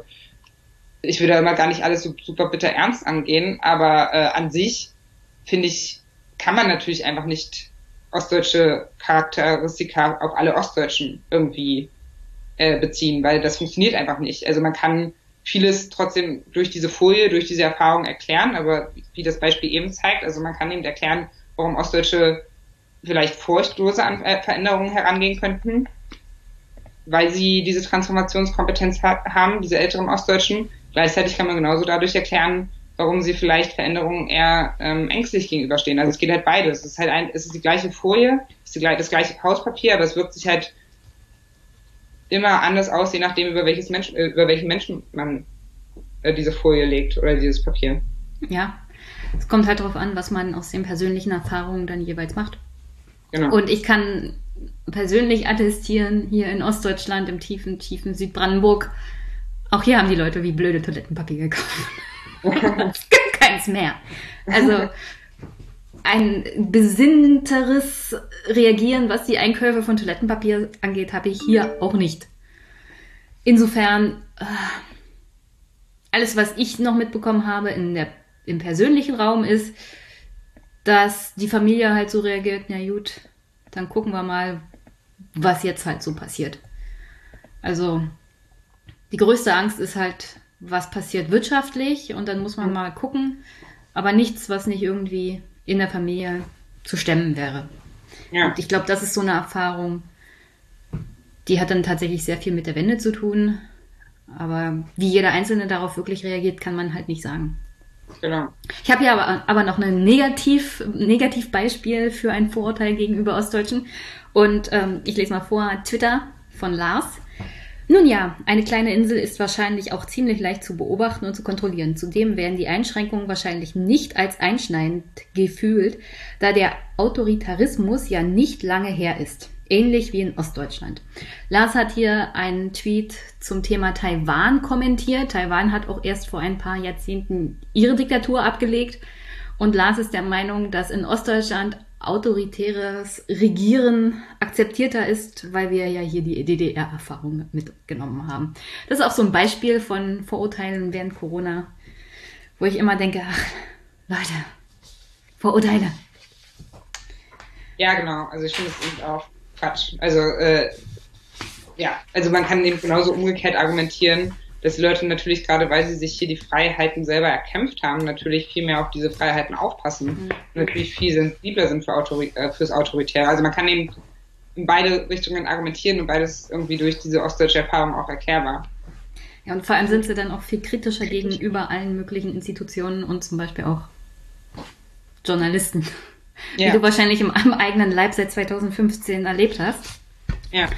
[SPEAKER 2] ich würde immer gar nicht alles so super bitter ernst angehen, aber äh, an sich finde ich, kann man natürlich einfach nicht ostdeutsche Charakteristika auf alle Ostdeutschen irgendwie äh, beziehen, weil das funktioniert einfach nicht. Also man kann vieles trotzdem durch diese Folie, durch diese Erfahrung erklären, aber wie das Beispiel eben zeigt, also man kann eben erklären, warum Ostdeutsche vielleicht furchtlose an äh, Veränderungen herangehen könnten, weil sie diese Transformationskompetenz ha haben, diese älteren Ostdeutschen. Gleichzeitig kann man genauso dadurch erklären, warum sie vielleicht Veränderungen eher ähm, ängstlich gegenüberstehen. Also es geht halt beides. Es ist halt ein, es ist die gleiche Folie, es ist die, das gleiche Hauspapier, aber es wirkt sich halt immer anders aus, je nachdem, über welches Mensch, äh, über welchen Menschen man äh, diese Folie legt oder dieses Papier.
[SPEAKER 1] Ja, es kommt halt darauf an, was man aus den persönlichen Erfahrungen dann jeweils macht. Genau. Und ich kann persönlich attestieren, hier in Ostdeutschland, im tiefen, tiefen Südbrandenburg, auch hier haben die Leute wie blöde Toilettenpapier gekauft. es gibt keins mehr. Also ein besinnteres Reagieren, was die Einkäufe von Toilettenpapier angeht, habe ich hier auch nicht. Insofern, äh, alles, was ich noch mitbekommen habe in der, im persönlichen Raum ist, dass die Familie halt so reagiert, na gut, dann gucken wir mal, was jetzt halt so passiert. Also die größte Angst ist halt, was passiert wirtschaftlich und dann muss man mal gucken, aber nichts, was nicht irgendwie in der Familie zu stemmen wäre. Ja. Und ich glaube, das ist so eine Erfahrung, die hat dann tatsächlich sehr viel mit der Wende zu tun. Aber wie jeder Einzelne darauf wirklich reagiert, kann man halt nicht sagen. Genau. Ich habe aber, aber noch ein Negativ, Negativbeispiel für ein Vorurteil gegenüber Ostdeutschen. Und ähm, ich lese mal vor, Twitter von Lars. Nun ja, eine kleine Insel ist wahrscheinlich auch ziemlich leicht zu beobachten und zu kontrollieren. Zudem werden die Einschränkungen wahrscheinlich nicht als einschneidend gefühlt, da der Autoritarismus ja nicht lange her ist. Ähnlich wie in Ostdeutschland. Lars hat hier einen Tweet zum Thema Taiwan kommentiert. Taiwan hat auch erst vor ein paar Jahrzehnten ihre Diktatur abgelegt. Und Lars ist der Meinung, dass in Ostdeutschland autoritäres Regieren akzeptierter ist, weil wir ja hier die DDR-Erfahrung mitgenommen haben. Das ist auch so ein Beispiel von Vorurteilen während Corona, wo ich immer denke, ach, Leute, Vorurteile.
[SPEAKER 2] Ja, genau. Also ich finde es eben auch Quatsch. Also äh, ja, also man kann eben genauso umgekehrt argumentieren, dass Leute natürlich gerade, weil sie sich hier die Freiheiten selber erkämpft haben, natürlich viel mehr auf diese Freiheiten aufpassen mhm. und natürlich viel sensibler sind für Autori äh, fürs Autoritäre. Also man kann eben in beide Richtungen argumentieren und beides irgendwie durch diese ostdeutsche Erfahrung auch erklärbar.
[SPEAKER 1] Ja, und vor allem sind sie dann auch viel kritischer gegenüber allen möglichen Institutionen und zum Beispiel auch Journalisten. Ja. Wie du wahrscheinlich im, im eigenen Leib seit 2015 erlebt hast. Ja.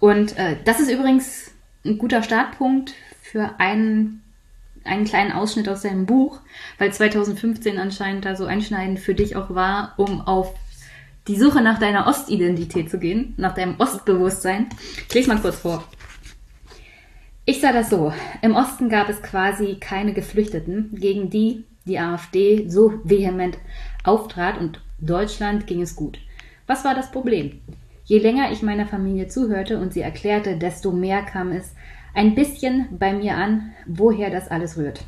[SPEAKER 1] Und äh, das ist übrigens ein guter Startpunkt für einen, einen kleinen Ausschnitt aus seinem Buch, weil 2015 anscheinend da so einschneidend für dich auch war, um auf die Suche nach deiner Ostidentität zu gehen, nach deinem Ostbewusstsein. Ich lese mal kurz vor. Ich sah das so. Im Osten gab es quasi keine Geflüchteten, gegen die die AfD so vehement auftrat und Deutschland ging es gut. Was war das Problem? Je länger ich meiner Familie zuhörte und sie erklärte, desto mehr kam es ein bisschen bei mir an, woher das alles rührt.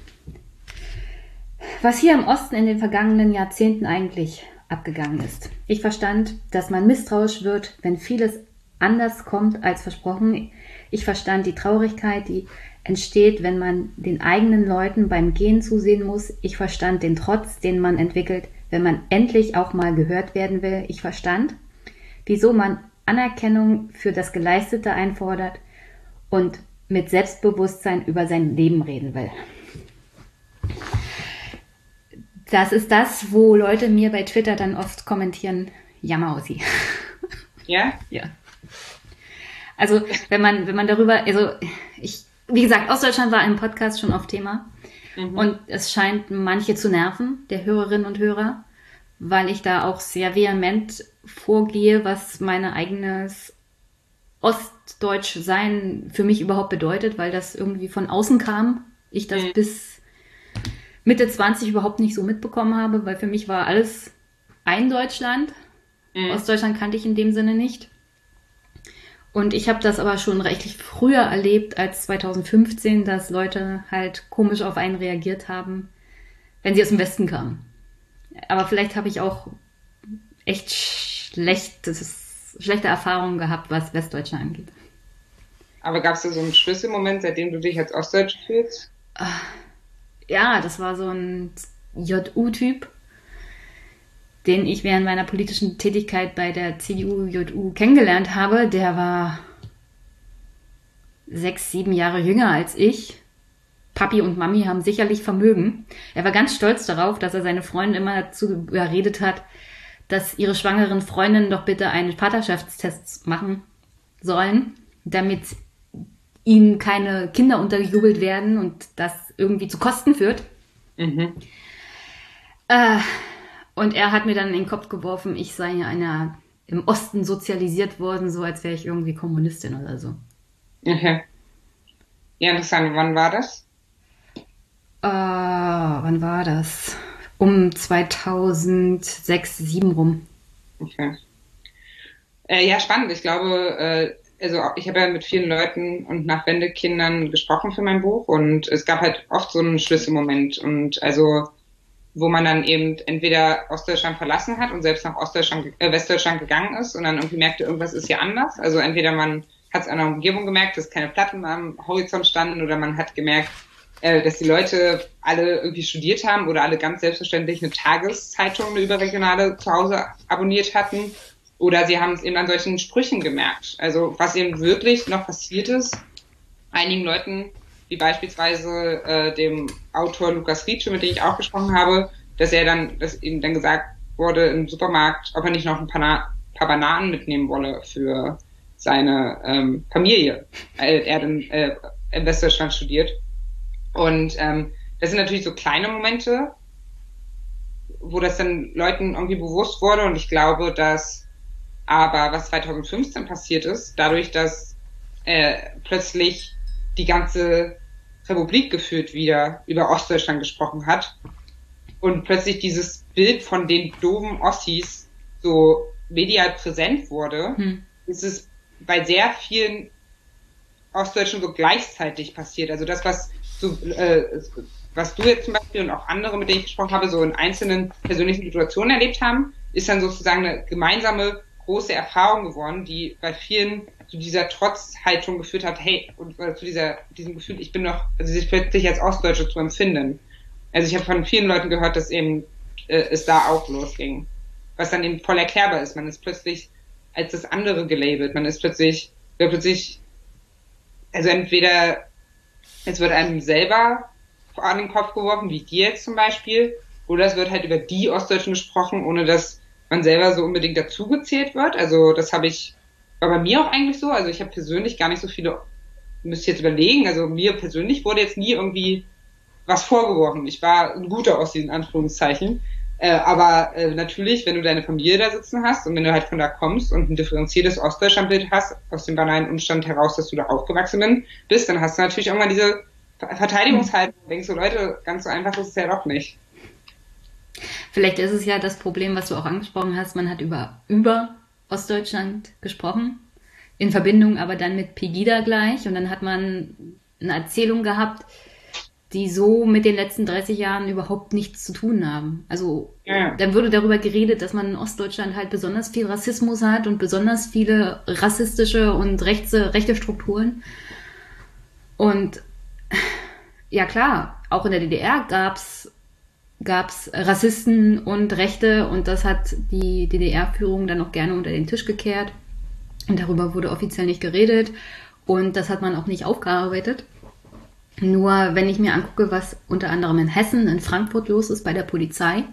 [SPEAKER 1] Was hier im Osten in den vergangenen Jahrzehnten eigentlich abgegangen ist. Ich verstand, dass man misstrauisch wird, wenn vieles anders kommt als versprochen. Ich verstand die Traurigkeit, die entsteht, wenn man den eigenen Leuten beim Gehen zusehen muss. Ich verstand den Trotz, den man entwickelt, wenn man endlich auch mal gehört werden will. Ich verstand, wieso man Anerkennung für das Geleistete einfordert und mit Selbstbewusstsein über sein Leben reden will. Das ist das, wo Leute mir bei Twitter dann oft kommentieren, Jammerhausi.
[SPEAKER 2] Ja?
[SPEAKER 1] Ja. Also, wenn man, wenn man darüber, also, ich, wie gesagt, Ostdeutschland war im Podcast schon auf Thema. Mhm. Und es scheint manche zu nerven, der Hörerinnen und Hörer, weil ich da auch sehr vehement vorgehe, was meine eigenes Ostdeutsch sein für mich überhaupt bedeutet, weil das irgendwie von außen kam. Ich das mhm. bis Mitte 20 überhaupt nicht so mitbekommen habe, weil für mich war alles ein Deutschland. Mhm. Ostdeutschland kannte ich in dem Sinne nicht. Und ich habe das aber schon recht früher erlebt als 2015, dass Leute halt komisch auf einen reagiert haben, wenn sie aus dem Westen kamen. Aber vielleicht habe ich auch echt schlechtes schlechte Erfahrungen gehabt, was Westdeutsche angeht.
[SPEAKER 2] Aber gab es da so einen Schlüsselmoment, seitdem du dich als Ostdeutsch fühlst?
[SPEAKER 1] Ja, das war so ein JU-Typ, den ich während meiner politischen Tätigkeit bei der CDU-JU kennengelernt habe. Der war sechs, sieben Jahre jünger als ich. Papi und Mami haben sicherlich Vermögen. Er war ganz stolz darauf, dass er seine Freundin immer dazu überredet hat, dass ihre schwangeren Freundinnen doch bitte einen Vaterschaftstest machen sollen, damit ihnen keine Kinder untergejubelt werden und das irgendwie zu Kosten führt. Mhm. Äh, und er hat mir dann in den Kopf geworfen, ich sei einer im Osten sozialisiert worden, so als wäre ich irgendwie Kommunistin oder so.
[SPEAKER 2] Okay. Ja, interessant. Wann war das?
[SPEAKER 1] Äh, wann war das? Um 2006, 2007 rum.
[SPEAKER 2] Okay. Äh, ja, spannend. Ich glaube, äh, also ich habe ja mit vielen Leuten und Nachwendekindern gesprochen für mein Buch und es gab halt oft so einen Schlüsselmoment und also wo man dann eben entweder Ostdeutschland verlassen hat und selbst nach Ostdeutschland, äh, Westdeutschland gegangen ist und dann irgendwie merkte, irgendwas ist hier anders. Also entweder man hat es an der Umgebung gemerkt, dass keine Platten am Horizont standen oder man hat gemerkt, äh, dass die Leute alle irgendwie studiert haben oder alle ganz selbstverständlich eine Tageszeitung, eine überregionale zu Hause abonniert hatten oder sie haben es eben an solchen Sprüchen gemerkt. Also was eben wirklich noch passiert ist, einigen Leuten, wie beispielsweise äh, dem Autor Lukas Rietsche, mit dem ich auch gesprochen habe, dass er dann, dass ihm dann gesagt wurde im Supermarkt, ob er nicht noch ein paar, paar Bananen mitnehmen wolle für seine ähm, Familie. Er, er dann äh, in Westdeutschland studiert. Und ähm, das sind natürlich so kleine Momente, wo das dann Leuten irgendwie bewusst wurde. Und ich glaube, dass aber was 2015 passiert ist, dadurch, dass äh, plötzlich die ganze Republik geführt wieder über Ostdeutschland gesprochen hat und plötzlich dieses Bild von den doofen Ossis so medial präsent wurde, hm. ist es bei sehr vielen Ostdeutschen so gleichzeitig passiert. Also das, was du, äh, was du jetzt zum Beispiel und auch andere, mit denen ich gesprochen habe, so in einzelnen persönlichen Situationen erlebt haben, ist dann sozusagen eine gemeinsame große Erfahrung geworden, die bei vielen zu dieser Trotzhaltung geführt hat, hey, und äh, zu dieser, diesem Gefühl, ich bin noch, also sich plötzlich als Ostdeutsche zu empfinden. Also ich habe von vielen Leuten gehört, dass eben äh, es da auch losging. Was dann eben voll erklärbar ist. Man ist plötzlich als das andere gelabelt. Man ist plötzlich, wird plötzlich, also entweder es wird einem selber an den Kopf geworfen, wie dir jetzt zum Beispiel, oder es wird halt über die Ostdeutschen gesprochen, ohne dass man selber so unbedingt dazugezählt wird. Also das habe ich, war bei mir auch eigentlich so. Also ich habe persönlich gar nicht so viele, müsste jetzt überlegen, also mir persönlich wurde jetzt nie irgendwie was vorgeworfen. Ich war ein guter aus diesen Anführungszeichen. Äh, aber äh, natürlich, wenn du deine Familie da sitzen hast und wenn du halt von da kommst und ein differenziertes Ostdeutschlandbild hast, aus dem banalen Umstand heraus, dass du da aufgewachsen bist, dann hast du natürlich irgendwann diese Verteidigungshaltung. Denkst du, Leute, ganz so einfach ist es ja doch nicht.
[SPEAKER 1] Vielleicht ist es ja das Problem, was du auch angesprochen hast, man hat über, über Ostdeutschland gesprochen, in Verbindung aber dann mit Pegida gleich und dann hat man eine Erzählung gehabt, die so mit den letzten 30 Jahren überhaupt nichts zu tun haben. Also ja. dann wurde darüber geredet, dass man in Ostdeutschland halt besonders viel Rassismus hat und besonders viele rassistische und rechte, rechte Strukturen. Und ja klar, auch in der DDR gab es gab es Rassisten und Rechte und das hat die DDR-Führung dann auch gerne unter den Tisch gekehrt. Und darüber wurde offiziell nicht geredet und das hat man auch nicht aufgearbeitet. Nur wenn ich mir angucke, was unter anderem in Hessen, in Frankfurt los ist bei der Polizei,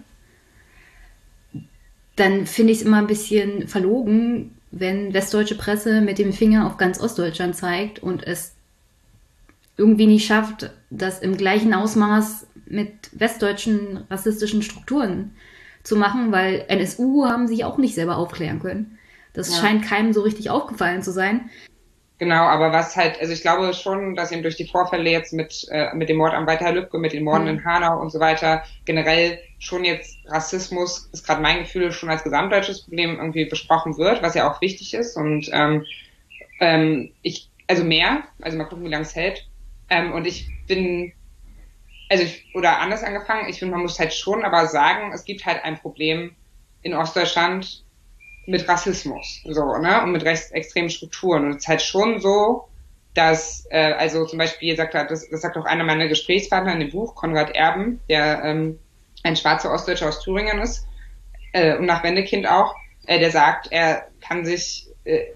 [SPEAKER 1] dann finde ich es immer ein bisschen verlogen, wenn westdeutsche Presse mit dem Finger auf ganz Ostdeutschland zeigt und es irgendwie nicht schafft, das im gleichen Ausmaß mit westdeutschen rassistischen Strukturen zu machen, weil NSU haben sich auch nicht selber aufklären können. Das ja. scheint keinem so richtig aufgefallen zu sein.
[SPEAKER 2] Genau, aber was halt, also ich glaube schon, dass eben durch die Vorfälle jetzt mit, äh, mit dem Mord am Walter Lübcke, mit den Morden mhm. in Hanau und so weiter, generell schon jetzt Rassismus, ist gerade mein Gefühl, schon als gesamtdeutsches Problem irgendwie besprochen wird, was ja auch wichtig ist. Und ähm, ähm, ich, also mehr, also mal gucken, wie lange es hält. Ähm, und ich bin also ich, oder anders angefangen, ich finde, man muss halt schon aber sagen, es gibt halt ein Problem in Ostdeutschland mit Rassismus, so, ne, und mit rechtsextremen Strukturen. Und es ist halt schon so, dass, äh, also zum Beispiel sagt er, das, das sagt auch einer meiner Gesprächspartner in dem Buch, Konrad Erben, der ähm, ein schwarzer Ostdeutscher aus Thüringen ist äh, und nach Wendekind auch, äh, der sagt, er kann sich äh,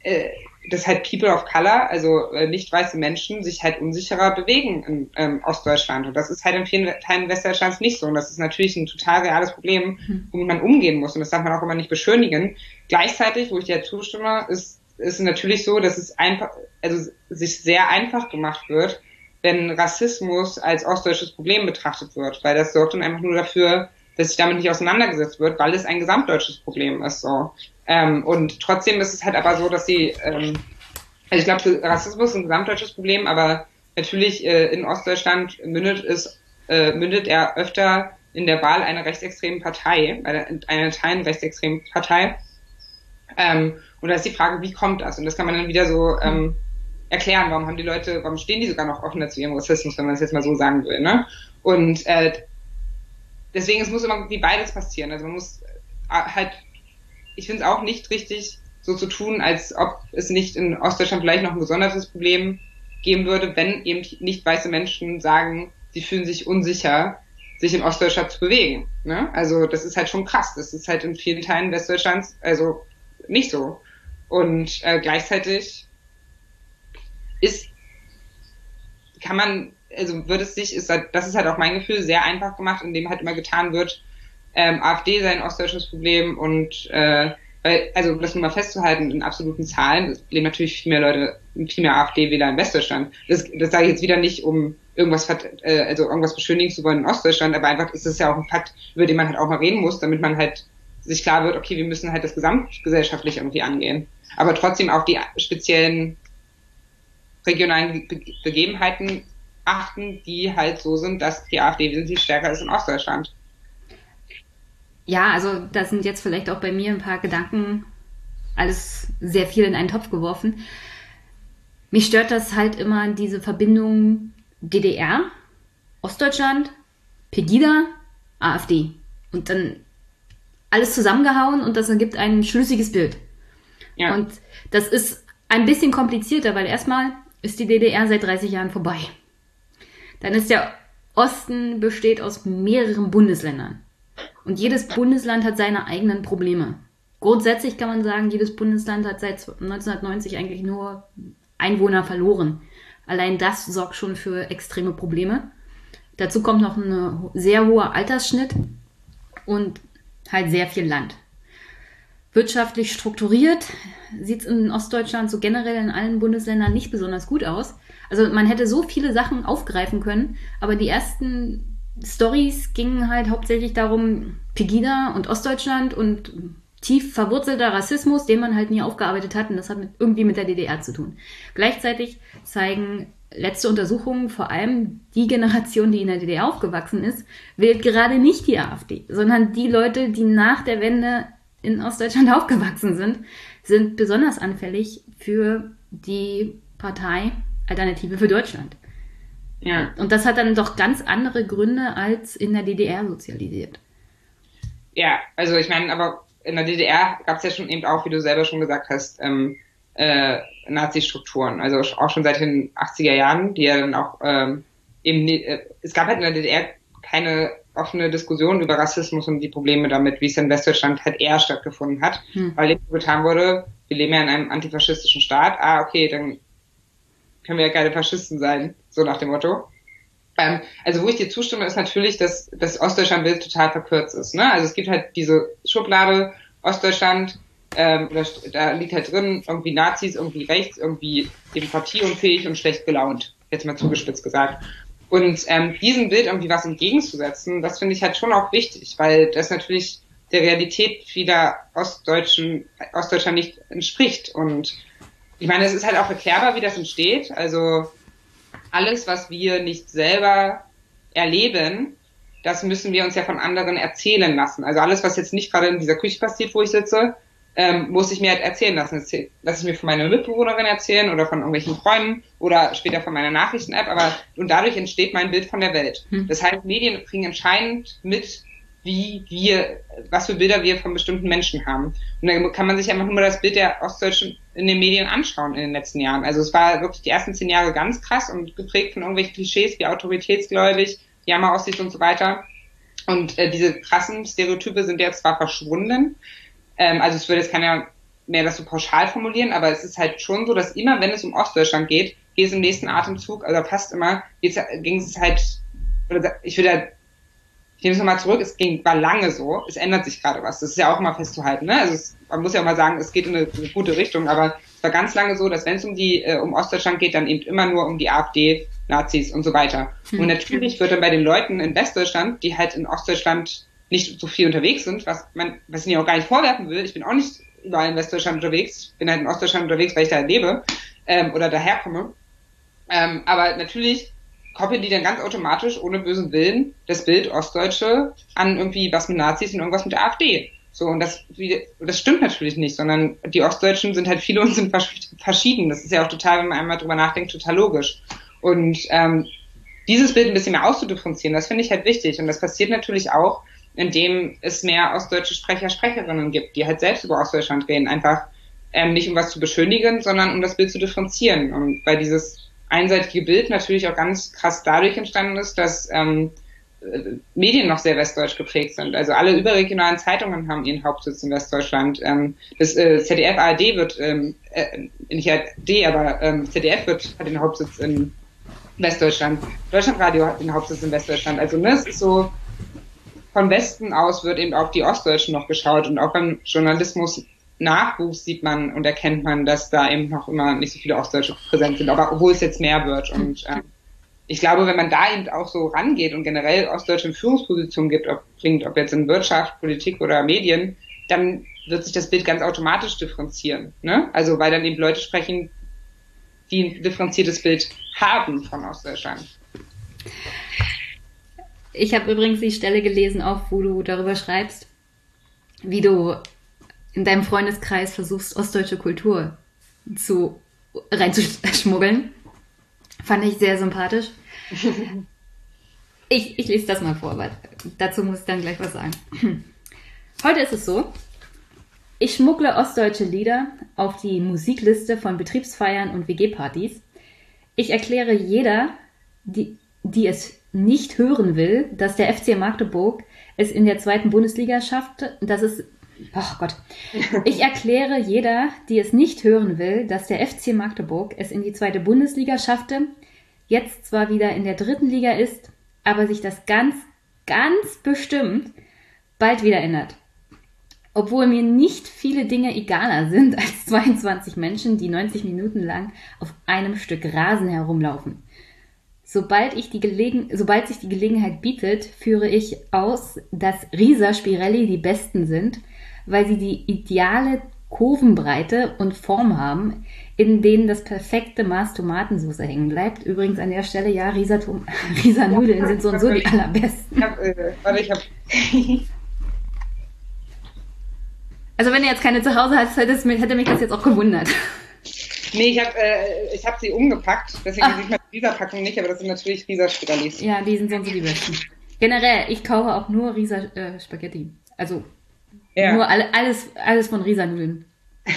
[SPEAKER 2] äh, dass halt People of Color, also äh, nicht weiße Menschen, sich halt unsicherer bewegen in ähm, Ostdeutschland. Und das ist halt in vielen Teilen Westdeutschlands nicht so. Und das ist natürlich ein total reales Problem, mhm. womit man umgehen muss. Und das darf man auch immer nicht beschönigen. Gleichzeitig, wo ich dir zustimme, ist, ist natürlich so, dass es einfach, also sich sehr einfach gemacht wird, wenn Rassismus als ostdeutsches Problem betrachtet wird. Weil das sorgt dann einfach nur dafür, dass sich damit nicht auseinandergesetzt wird, weil es ein gesamtdeutsches Problem ist. So. Ähm, und trotzdem ist es halt aber so, dass sie, ähm, also ich glaube, Rassismus ist ein gesamtdeutsches Problem, aber natürlich äh, in Ostdeutschland mündet es, äh, mündet er öfter in der Wahl einer rechtsextremen Partei, einer, einer Teilen rechtsextremen Partei. Ähm, und da ist die Frage, wie kommt das? Und das kann man dann wieder so ähm, erklären, warum haben die Leute, warum stehen die sogar noch offener zu ihrem Rassismus, wenn man das jetzt mal so sagen will. Ne? Und äh, deswegen, es muss immer wie beides passieren. Also man muss äh, halt ich finde es auch nicht richtig, so zu tun, als ob es nicht in Ostdeutschland vielleicht noch ein besonderes Problem geben würde, wenn eben nicht weiße Menschen sagen, sie fühlen sich unsicher, sich in Ostdeutschland zu bewegen. Ne? Also das ist halt schon krass. Das ist halt in vielen Teilen Westdeutschlands also nicht so. Und äh, gleichzeitig ist, kann man, also wird es sich, ist halt, das ist halt auch mein Gefühl, sehr einfach gemacht, indem halt immer getan wird, ähm, AfD sei ein ostdeutsches Problem und äh, weil, also das nur mal festzuhalten in absoluten Zahlen, es leben natürlich viel mehr Leute, viel mehr AfD-Wähler in Westdeutschland. Das, das sage ich jetzt wieder nicht, um irgendwas äh, also irgendwas beschönigen zu wollen in Ostdeutschland, aber einfach ist es ja auch ein Fakt, über den man halt auch mal reden muss, damit man halt sich klar wird, okay, wir müssen halt das gesamtgesellschaftlich irgendwie angehen. Aber trotzdem auch die speziellen regionalen Be Begebenheiten achten, die halt so sind, dass die AfD wesentlich stärker ist in Ostdeutschland
[SPEAKER 1] ja, also da sind jetzt vielleicht auch bei mir ein paar Gedanken, alles sehr viel in einen Topf geworfen. Mich stört das halt immer, diese Verbindung DDR, Ostdeutschland, Pegida, AfD. Und dann alles zusammengehauen und das ergibt ein schlüssiges Bild. Ja. Und das ist ein bisschen komplizierter, weil erstmal ist die DDR seit 30 Jahren vorbei. Dann ist der Osten besteht aus mehreren Bundesländern. Und jedes Bundesland hat seine eigenen Probleme. Grundsätzlich kann man sagen, jedes Bundesland hat seit 1990 eigentlich nur Einwohner verloren. Allein das sorgt schon für extreme Probleme. Dazu kommt noch ein sehr hoher Altersschnitt und halt sehr viel Land. Wirtschaftlich strukturiert sieht es in Ostdeutschland so generell in allen Bundesländern nicht besonders gut aus. Also man hätte so viele Sachen aufgreifen können, aber die ersten Stories gingen halt hauptsächlich darum, Pegida und Ostdeutschland und tief verwurzelter Rassismus, den man halt nie aufgearbeitet hat. Und das hat mit, irgendwie mit der DDR zu tun. Gleichzeitig zeigen letzte Untersuchungen, vor allem die Generation, die in der DDR aufgewachsen ist, wählt gerade nicht die AfD, sondern die Leute, die nach der Wende in Ostdeutschland aufgewachsen sind, sind besonders anfällig für die Partei Alternative für Deutschland. Ja. Und das hat dann doch ganz andere Gründe als in der DDR sozialisiert.
[SPEAKER 2] Ja, also ich meine, aber in der DDR gab es ja schon eben auch, wie du selber schon gesagt hast, ähm, äh, Nazi-Strukturen. Also auch schon seit den 80er Jahren, die ja dann auch ähm, eben, äh, es gab halt in der DDR keine offene Diskussion über Rassismus und die Probleme damit, wie es in Westdeutschland halt eher stattgefunden hat, hm. weil eben getan wurde, wir leben ja in einem antifaschistischen Staat, ah, okay, dann können wir ja keine Faschisten sein, so nach dem Motto. Ähm, also wo ich dir zustimme, ist natürlich, dass das Ostdeutschland-Bild total verkürzt ist. Ne? Also es gibt halt diese Schublade Ostdeutschland, ähm, da, liegt halt drin irgendwie Nazis, irgendwie rechts, irgendwie demokratieunfähig und schlecht gelaunt. Jetzt mal zugespitzt gesagt. Und ähm, diesem Bild irgendwie was entgegenzusetzen, das finde ich halt schon auch wichtig, weil das natürlich der Realität vieler Ostdeutschen, Ostdeutscher nicht entspricht. Und ich meine, es ist halt auch erklärbar, wie das entsteht. Also alles, was wir nicht selber erleben, das müssen wir uns ja von anderen erzählen lassen. Also alles, was jetzt nicht gerade in dieser Küche passiert, wo ich sitze, ähm, muss ich mir halt erzählen lassen. Lass ich mir von meiner Mitbewohnerin erzählen oder von irgendwelchen Freunden oder später von meiner Nachrichten-App, aber und dadurch entsteht mein Bild von der Welt. Hm. Das heißt, Medien kriegen entscheidend mit, wie wir, was für Bilder wir von bestimmten Menschen haben. Und dann kann man sich einfach nur das Bild der Ostdeutschen in den Medien anschauen in den letzten Jahren. Also es war wirklich die ersten zehn Jahre ganz krass und geprägt von irgendwelchen Klischees wie autoritätsgläubig, Jammer aussieht und so weiter. Und äh, diese krassen Stereotype sind jetzt zwar verschwunden, ähm, also es würde jetzt keiner mehr das so pauschal formulieren, aber es ist halt schon so, dass immer, wenn es um Ostdeutschland geht, geht es im nächsten Atemzug, also fast immer, ging es halt, oder ich würde ich nehme es nochmal zurück, es ging, war lange so, es ändert sich gerade was. Das ist ja auch immer festzuhalten. Ne? Also es, man muss ja auch mal sagen, es geht in eine, eine, gute Richtung, aber es war ganz lange so, dass wenn es um die äh, um Ostdeutschland geht, dann eben immer nur um die AfD, Nazis und so weiter. Mhm. Und natürlich wird dann bei den Leuten in Westdeutschland, die halt in Ostdeutschland nicht so viel unterwegs sind, was man, was ich mir auch gar nicht vorwerfen will, ich bin auch nicht überall in Westdeutschland unterwegs, ich bin halt in Ostdeutschland unterwegs, weil ich da lebe ähm, oder daherkomme. Ähm, aber natürlich koppeln die dann ganz automatisch, ohne bösen Willen, das Bild Ostdeutsche an irgendwie was mit Nazis und irgendwas mit der AfD. So, und das, das stimmt natürlich nicht, sondern die Ostdeutschen sind halt viele und sind verschieden. Das ist ja auch total, wenn man einmal drüber nachdenkt, total logisch. Und ähm, dieses Bild ein bisschen mehr auszudifferenzieren, das finde ich halt wichtig. Und das passiert natürlich auch, indem es mehr ostdeutsche Sprecher, Sprecherinnen gibt, die halt selbst über Ostdeutschland reden. Einfach ähm, nicht um was zu beschönigen, sondern um das Bild zu differenzieren. Und weil dieses einseitige Bild natürlich auch ganz krass dadurch entstanden ist, dass ähm, Medien noch sehr westdeutsch geprägt sind. Also alle überregionalen Zeitungen haben ihren Hauptsitz in Westdeutschland. Ähm, das äh, ZDF ARD wird, ähm, äh, nicht ARD, aber ähm, ZDF wird, hat den Hauptsitz in Westdeutschland. Deutschlandradio hat den Hauptsitz in Westdeutschland. Also ne, es ist so, von Westen aus wird eben auf die Ostdeutschen noch geschaut und auch beim Journalismus Nachwuchs sieht man und erkennt man, dass da eben noch immer nicht so viele Ostdeutsche präsent sind, aber obwohl es jetzt mehr wird. Und ähm, ich glaube, wenn man da eben auch so rangeht und generell Ostdeutsche in Führungspositionen gibt, ob, bringt, ob jetzt in Wirtschaft, Politik oder Medien, dann wird sich das Bild ganz automatisch differenzieren. Ne? Also weil dann eben Leute sprechen, die ein differenziertes Bild haben von Ostdeutschland.
[SPEAKER 1] Ich habe übrigens die Stelle gelesen, auch wo du darüber schreibst, wie du in deinem Freundeskreis versuchst, ostdeutsche Kultur zu reinzuschmuggeln. Fand ich sehr sympathisch. Ich, ich lese das mal vor, aber dazu muss ich dann gleich was sagen. Heute ist es so, ich schmuggle ostdeutsche Lieder auf die Musikliste von Betriebsfeiern und WG-Partys. Ich erkläre jeder, die, die es nicht hören will, dass der FC Magdeburg es in der zweiten Bundesliga schafft, dass es Ach Gott. Ich erkläre jeder, die es nicht hören will, dass der FC Magdeburg es in die zweite Bundesliga schaffte, jetzt zwar wieder in der dritten Liga ist, aber sich das ganz, ganz bestimmt bald wieder ändert. Obwohl mir nicht viele Dinge egaler sind als 22 Menschen, die 90 Minuten lang auf einem Stück Rasen herumlaufen. Sobald, ich die Gelegen sobald sich die Gelegenheit bietet, führe ich aus, dass Risa Spirelli die Besten sind – weil sie die ideale Kurvenbreite und Form haben, in denen das perfekte Maß Tomatensauce hängen bleibt. Übrigens an der Stelle, ja, Risa, Risa Nudeln sind so und so die allerbesten. Ich hab, äh, warte, ich hab also wenn ihr jetzt keine zu Hause hast, hätte, hätte mich das jetzt auch gewundert.
[SPEAKER 2] Nee, ich habe äh, hab sie umgepackt, deswegen ah. sieht man die Risa-Packung nicht, aber das sind natürlich Risa-Spaghetti.
[SPEAKER 1] Ja, die sind sonst die besten. Generell, ich kaufe auch nur Risa-Spaghetti. Äh, also ja. Nur alle, alles, alles von Riesernudeln.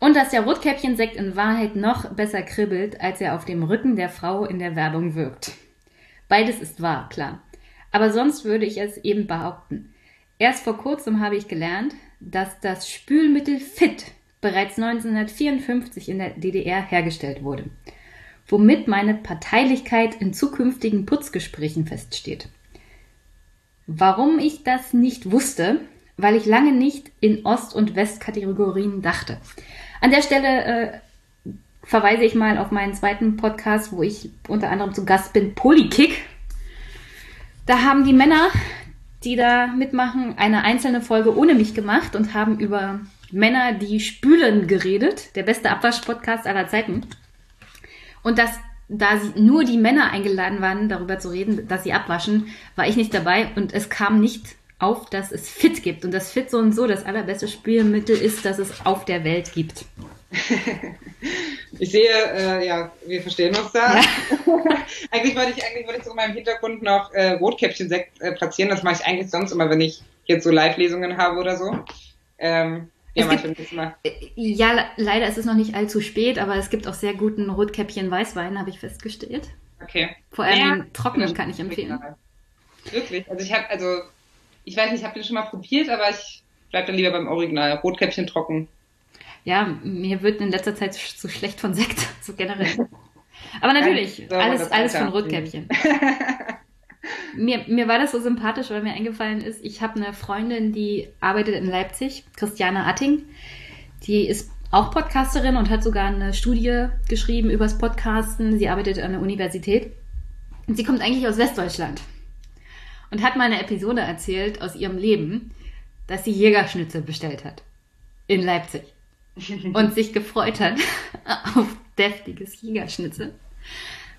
[SPEAKER 1] Und dass der Rotkäppchensekt in Wahrheit noch besser kribbelt, als er auf dem Rücken der Frau in der Werbung wirkt. Beides ist wahr, klar. Aber sonst würde ich es eben behaupten. Erst vor kurzem habe ich gelernt, dass das Spülmittel Fit bereits 1954 in der DDR hergestellt wurde, womit meine Parteilichkeit in zukünftigen Putzgesprächen feststeht. Warum ich das nicht wusste, weil ich lange nicht in Ost- und West-Kategorien dachte. An der Stelle äh, verweise ich mal auf meinen zweiten Podcast, wo ich unter anderem zu Gast bin, Polykick. Da haben die Männer, die da mitmachen, eine einzelne Folge ohne mich gemacht und haben über Männer, die spülen, geredet. Der beste Abwasch-Podcast aller Zeiten. Und das, da nur die Männer eingeladen waren, darüber zu reden, dass sie abwaschen, war ich nicht dabei und es kam nicht auf, dass es Fit gibt und das Fit so und so das allerbeste Spülmittel ist, das es auf der Welt gibt.
[SPEAKER 2] Ich sehe, äh, ja, wir verstehen uns da. Ja. eigentlich wollte ich, eigentlich wollte ich so in meinem Hintergrund noch äh, Rotkäppchen-Sekt äh, platzieren. Das mache ich eigentlich sonst immer, wenn ich jetzt so Live-Lesungen habe oder so. Ähm,
[SPEAKER 1] ja, gibt. Äh, ja, leider ist es noch nicht allzu spät, aber es gibt auch sehr guten Rotkäppchen-Weißwein, habe ich festgestellt.
[SPEAKER 2] Okay.
[SPEAKER 1] Vor allem ja, trockenen kann ich empfehlen.
[SPEAKER 2] Wirklich? Also ich habe, also ich weiß nicht, ich habe den schon mal probiert, aber ich bleibe dann lieber beim Original. Rotkäppchen trocken.
[SPEAKER 1] Ja, mir wird in letzter Zeit so schlecht von Sekt, so generell. Aber natürlich, so, alles, alles von Rotkäppchen. mir, mir war das so sympathisch, weil mir eingefallen ist, ich habe eine Freundin, die arbeitet in Leipzig, Christiane Atting. Die ist auch Podcasterin und hat sogar eine Studie geschrieben übers Podcasten. Sie arbeitet an der Universität. Und sie kommt eigentlich aus Westdeutschland. Und hat mal eine Episode erzählt aus ihrem Leben, dass sie Jägerschnitzel bestellt hat. In Leipzig. Und sich gefreut hat auf deftiges Jägerschnitzel.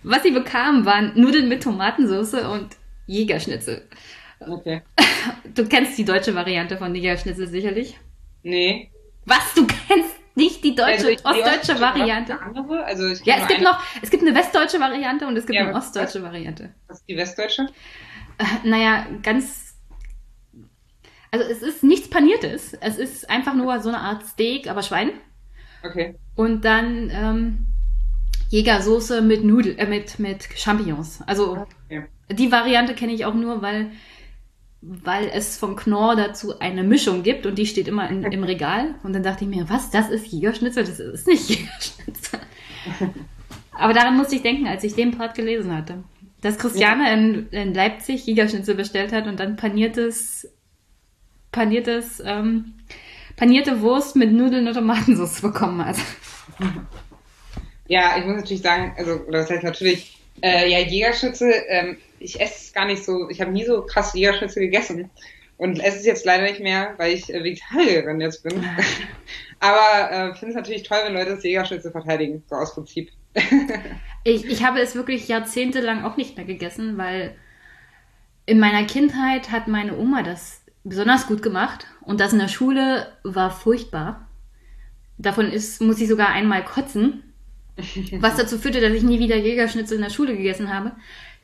[SPEAKER 1] Was sie bekam, waren Nudeln mit Tomatensauce und Jägerschnitzel.
[SPEAKER 2] Okay.
[SPEAKER 1] Du kennst die deutsche Variante von Jägerschnitzel sicherlich?
[SPEAKER 2] Nee.
[SPEAKER 1] Was? Du kennst nicht die deutsche, also die ostdeutsche Variante.
[SPEAKER 2] Andere? Also
[SPEAKER 1] ja, es gibt eine... noch, es gibt eine westdeutsche Variante und es gibt ja, eine ostdeutsche? Variante.
[SPEAKER 2] Was ist die westdeutsche?
[SPEAKER 1] Äh, naja, ganz, also es ist nichts Paniertes. Es ist einfach nur so eine Art Steak, aber Schwein.
[SPEAKER 2] Okay.
[SPEAKER 1] Und dann ähm, Jägersoße mit Nudel, äh, mit, mit Champignons. Also okay. die Variante kenne ich auch nur, weil weil es von Knorr dazu eine Mischung gibt und die steht immer in, im Regal. Und dann dachte ich mir, was, das ist Jägerschnitzel? Das ist nicht Jägerschnitzel. Aber daran musste ich denken, als ich den Part gelesen hatte. Dass Christiane ja. in, in Leipzig Jägerschnitzel bestellt hat und dann paniertes, paniertes, ähm, panierte Wurst mit Nudeln und Tomatensauce bekommen hat.
[SPEAKER 2] Ja, ich muss natürlich sagen, also, das heißt natürlich, äh, ja, Jägerschnitzel, ähm, ich esse es gar nicht so, ich habe nie so krass Jägerschnitzel gegessen. Und esse es jetzt leider nicht mehr, weil ich äh, Vegetarierin jetzt bin. Aber äh, finde es natürlich toll, wenn Leute das Jägerschnitzel verteidigen, so aus Prinzip.
[SPEAKER 1] ich, ich habe es wirklich jahrzehntelang auch nicht mehr gegessen, weil in meiner Kindheit hat meine Oma das besonders gut gemacht und das in der Schule war furchtbar. Davon ist, muss ich sogar einmal kotzen, was dazu führte, dass ich nie wieder Jägerschnitzel in der Schule gegessen habe.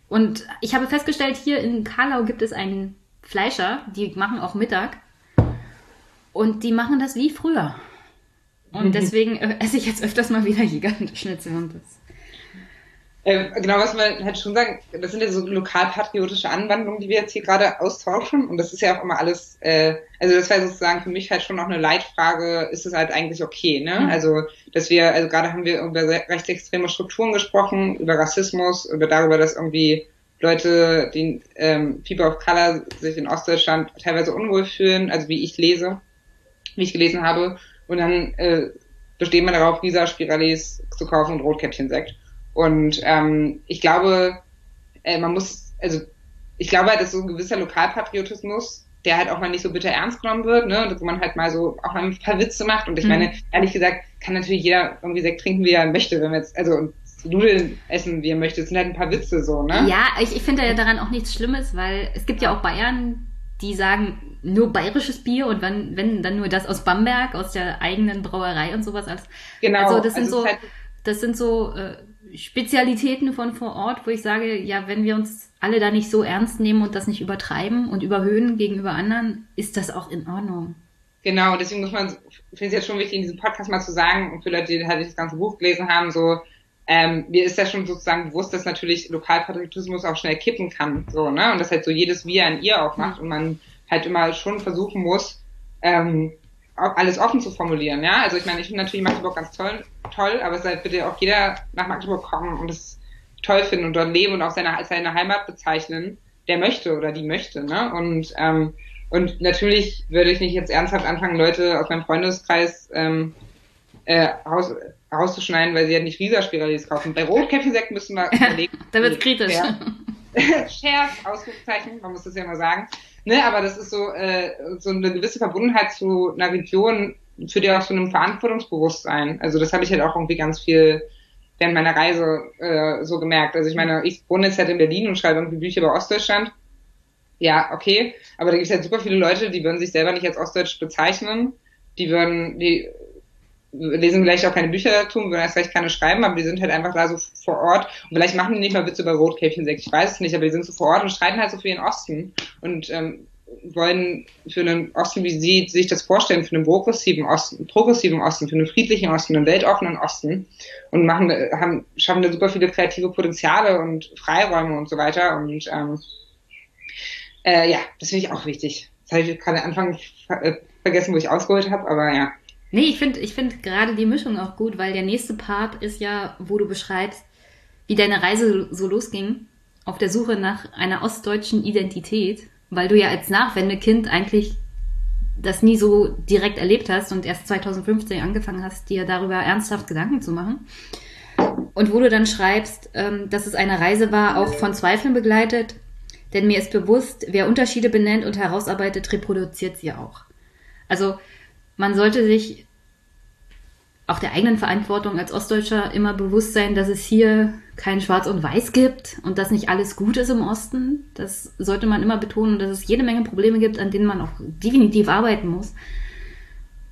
[SPEAKER 1] Und ich habe festgestellt, hier in Karlau gibt es einen Fleischer, die machen auch Mittag. Und die machen das wie früher. Und deswegen esse ich jetzt öfters mal wieder Jägerschnitzel und das.
[SPEAKER 2] Äh, genau, was man halt schon sagen, das sind ja so lokalpatriotische Anwandlungen, die wir jetzt hier gerade austauschen. Und das ist ja auch immer alles, äh, also das wäre sozusagen für mich halt schon noch eine Leitfrage, ist es halt eigentlich okay, ne? Mhm. Also, dass wir, also gerade haben wir über rechtsextreme Strukturen gesprochen, über Rassismus, über darüber, dass irgendwie Leute, die ähm, People of Color sich in Ostdeutschland teilweise unwohl fühlen, also wie ich lese, wie ich gelesen habe. Und dann äh, bestehen wir darauf, Visa Spiralis zu kaufen und Rotkäppchensekt. Und ähm, ich glaube, äh, man muss, also ich glaube halt, dass so ein gewisser Lokalpatriotismus, der halt auch mal nicht so bitter ernst genommen wird, ne, und wo man halt mal so auch mal ein paar Witze macht. Und ich mhm. meine, ehrlich gesagt, kann natürlich jeder irgendwie Sekt trinken, wie er möchte, wenn wir jetzt, also Nudeln essen, wie er möchte. Es sind halt ein paar Witze so, ne?
[SPEAKER 1] Ja, ich, ich finde ja daran auch nichts Schlimmes, weil es gibt ja auch Bayern, die sagen, nur bayerisches Bier und wenn, wenn dann nur das aus Bamberg, aus der eigenen Brauerei und sowas. Als,
[SPEAKER 2] genau.
[SPEAKER 1] Also das sind also so, halt das sind so äh, Spezialitäten von vor Ort, wo ich sage, ja, wenn wir uns alle da nicht so ernst nehmen und das nicht übertreiben und überhöhen gegenüber anderen, ist das auch in Ordnung.
[SPEAKER 2] Genau, deswegen muss man, finde ich jetzt schon wichtig, in diesem Podcast mal zu sagen, und für Leute, die halt das ganze Buch gelesen haben, so, ähm, mir ist ja schon sozusagen bewusst, dass natürlich Lokalpatriotismus auch schnell kippen kann, so, ne, und dass halt so jedes Wir an ihr auch macht und man halt immer schon versuchen muss, ähm, alles offen zu formulieren, ja. Also ich meine, ich finde natürlich Magdeburg ganz toll, toll, aber es soll bitte auch jeder nach Magdeburg kommen und es toll finden und dort leben und auch seine, seine Heimat bezeichnen, der möchte oder die möchte, ne? Und ähm, und natürlich würde ich nicht jetzt ernsthaft anfangen, Leute aus meinem Freundeskreis ähm, äh, raus, rauszuschneiden, weil sie ja nicht Rieserspiralis kaufen. Bei Rotkäppchensekt müssen wir
[SPEAKER 1] überlegen. da wird's kritisch.
[SPEAKER 2] Scherz, Ausrufezeichen, man muss das ja mal sagen. Ne, aber das ist so, äh, so eine gewisse Verbundenheit zu einer Region, für die auch so einem Verantwortungsbewusstsein. Also das habe ich halt auch irgendwie ganz viel während meiner Reise äh, so gemerkt. Also ich meine, ich wohne jetzt halt in Berlin und schreibe irgendwie Bücher über Ostdeutschland. Ja, okay. Aber da gibt es halt super viele Leute, die würden sich selber nicht als Ostdeutsch bezeichnen. Die würden, die lesen vielleicht auch keine Bücher dazu, würden erst vielleicht keine schreiben, aber die sind halt einfach da so vor Ort. Und vielleicht machen die nicht mal Witze über Rotkäppchensekt, ich weiß es nicht, aber die sind so vor Ort und streiten halt so für den Osten und ähm, wollen für einen Osten, wie sie sich das vorstellen, für einen progressiven Osten, progressiven Osten, für einen friedlichen Osten, einen weltoffenen Osten und machen, haben, schaffen da super viele kreative Potenziale und Freiräume und so weiter und ähm, äh, ja, das finde ich auch wichtig. Das habe ich gerade Anfang äh, vergessen, wo ich ausgeholt habe, aber ja.
[SPEAKER 1] Nee, ich finde ich finde gerade die Mischung auch gut, weil der nächste Part ist ja, wo du beschreibst, wie deine Reise so losging, auf der Suche nach einer ostdeutschen Identität, weil du ja als Nachwendekind eigentlich das nie so direkt erlebt hast und erst 2015 angefangen hast, dir darüber ernsthaft Gedanken zu machen. Und wo du dann schreibst, ähm, dass es eine Reise war, auch von Zweifeln begleitet, denn mir ist bewusst, wer Unterschiede benennt und herausarbeitet, reproduziert sie auch. Also man sollte sich auch der eigenen Verantwortung als Ostdeutscher immer bewusst sein, dass es hier kein Schwarz und Weiß gibt und dass nicht alles gut ist im Osten. Das sollte man immer betonen, dass es jede Menge Probleme gibt, an denen man auch definitiv arbeiten muss.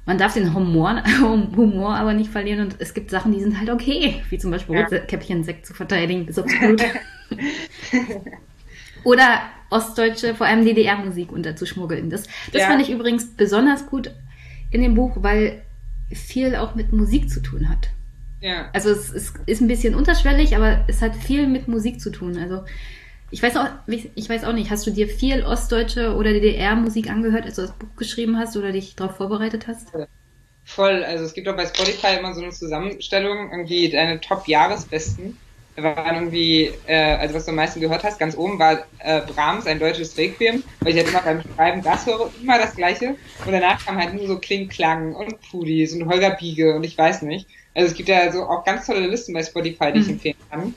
[SPEAKER 1] Man darf den Humor, Humor aber nicht verlieren und es gibt Sachen, die sind halt okay, wie zum Beispiel ja. Rotkäppchen-Sekt zu verteidigen, ist absolut. Oder ostdeutsche, vor allem DDR-Musik unterzuschmuggeln. Das, das ja. fand ich übrigens besonders gut in dem Buch, weil viel auch mit Musik zu tun hat. Ja. Also es, es ist ein bisschen unterschwellig, aber es hat viel mit Musik zu tun. Also ich weiß auch, ich weiß auch nicht, hast du dir viel ostdeutsche oder DDR-Musik angehört, als du das Buch geschrieben hast oder dich darauf vorbereitet hast?
[SPEAKER 2] Voll, also es gibt auch bei Spotify immer so eine Zusammenstellung, irgendwie deine Top-Jahresbesten. Waren irgendwie, äh, also was du am meisten gehört hast, ganz oben war äh, Brahms, ein deutsches Requiem, weil ich halt immer beim Schreiben das höre, immer das gleiche. Und danach kam halt nur so Kling Klang und Pudis und Holger Biege und ich weiß nicht. Also es gibt ja so auch ganz tolle Listen bei Spotify, die ich mhm. empfehlen kann.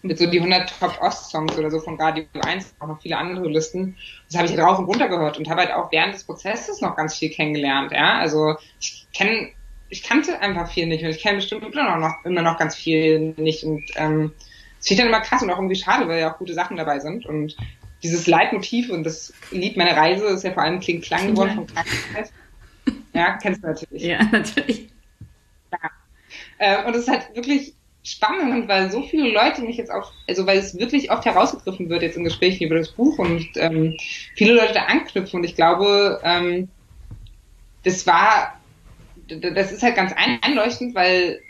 [SPEAKER 2] Mit so die 100 Top Ost-Songs oder so von Radio 1, auch noch viele andere Listen. Das habe ich halt rauf und runter gehört und habe halt auch während des Prozesses noch ganz viel kennengelernt, ja. Also ich kenne ich kannte einfach viel nicht und ich kenne bestimmt immer noch, immer noch ganz viel nicht und ähm, es finde ich dann immer krass und auch irgendwie schade, weil ja auch gute Sachen dabei sind und dieses Leitmotiv und das Lied meiner Reise ist ja vor allem Kling Klang geworden von Krankheit. Ja, kennst du natürlich.
[SPEAKER 1] Ja, natürlich.
[SPEAKER 2] Ja. Äh, und es ist halt wirklich spannend, weil so viele Leute mich jetzt auch, also weil es wirklich oft herausgegriffen wird jetzt in Gesprächen über das Buch und ähm, viele Leute da anknüpfen und ich glaube, ähm, das war das ist halt ganz einleuchtend, weil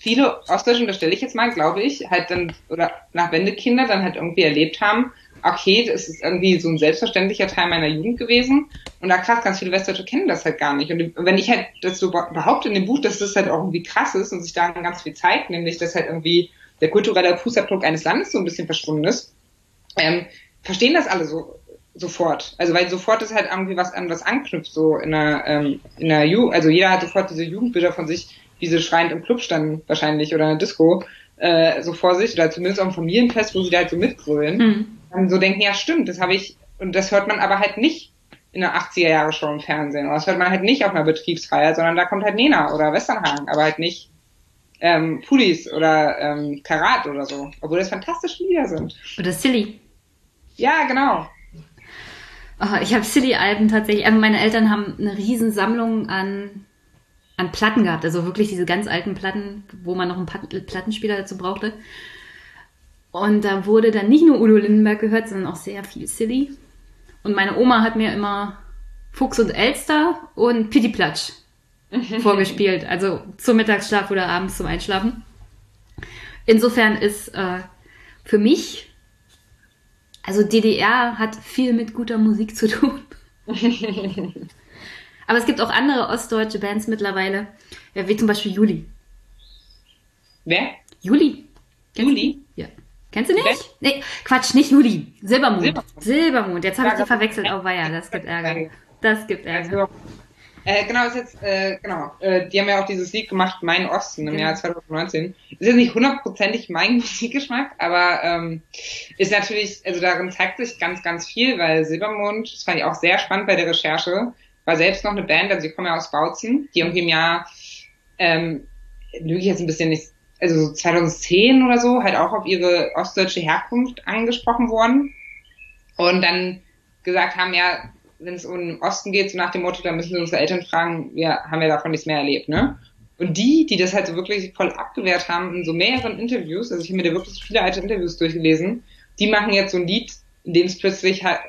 [SPEAKER 2] viele Ostdeutsche, das stelle ich jetzt mal, glaube ich, halt dann, oder nach Wendekinder dann halt irgendwie erlebt haben, okay, das ist irgendwie so ein selbstverständlicher Teil meiner Jugend gewesen. Und da krass, ganz viele Westdeutsche kennen das halt gar nicht. Und wenn ich halt das so behaupte in dem Buch, dass das halt auch irgendwie krass ist und sich da ganz viel zeigt, nämlich dass halt irgendwie der kulturelle Fußabdruck eines Landes so ein bisschen verschwunden ist, ähm, verstehen das alle so sofort. Also weil sofort ist halt irgendwie was an was anknüpft, so in einer, ähm, in einer Jugend, also jeder hat sofort diese Jugendbilder von sich, wie sie schreiend im Club standen wahrscheinlich oder in der Disco, äh, so vor sich, oder zumindest im Familienfest, wo sie da halt so mitgrölen. Mhm. Dann so denken, ja stimmt, das habe ich, und das hört man aber halt nicht in der 80er Jahre Show im Fernsehen. Oder das hört man halt nicht auf einer Betriebsfeier, sondern da kommt halt Nena oder Westernhagen, aber halt nicht ähm, Pulis oder ähm, Karat oder so. Obwohl das fantastische Lieder sind.
[SPEAKER 1] Oder Silly.
[SPEAKER 2] Ja, genau.
[SPEAKER 1] Oh, ich habe Silly-Alben tatsächlich. Also meine Eltern haben eine riesen Sammlung an, an Platten gehabt. Also wirklich diese ganz alten Platten, wo man noch einen Plattenspieler dazu brauchte. Und da wurde dann nicht nur Udo Lindenberg gehört, sondern auch sehr viel Silly. Und meine Oma hat mir immer Fuchs und Elster und Pitti Platsch vorgespielt. Also zum Mittagsschlaf oder abends zum Einschlafen. Insofern ist äh, für mich also DDR hat viel mit guter Musik zu tun. Aber es gibt auch andere ostdeutsche Bands mittlerweile, wie zum Beispiel Juli.
[SPEAKER 2] Wer?
[SPEAKER 1] Juli.
[SPEAKER 2] Kennst Juli?
[SPEAKER 1] Du? Ja. Kennst du nicht? Nee, Quatsch, nicht Juli. Silbermond. Silbermond. Silbermond. Jetzt habe ich die verwechselt. Oh weia, das gibt Ärger. Das gibt Ärger.
[SPEAKER 2] Äh, genau, ist jetzt, äh, genau, äh, die haben ja auch dieses Lied gemacht, Mein Osten, im genau. Jahr 2019. Ist jetzt nicht hundertprozentig mein Musikgeschmack, aber ähm, ist natürlich, also darin zeigt sich ganz, ganz viel, weil Silbermond, das fand ich auch sehr spannend bei der Recherche, war selbst noch eine Band, also sie kommen ja aus Bautzen, die irgendwie im Jahr, ähm, lüge ich jetzt ein bisschen nicht, also so 2010 oder so, halt auch auf ihre ostdeutsche Herkunft angesprochen worden und dann gesagt haben, ja, wenn es um den Osten geht, so nach dem Motto, da müssen wir unsere Eltern fragen, wir haben ja davon nichts mehr erlebt, ne? Und die, die das halt so wirklich voll abgewehrt haben in so mehreren Interviews, also ich habe mir da wirklich viele alte Interviews durchgelesen, die machen jetzt so ein Lied, in dem es plötzlich halt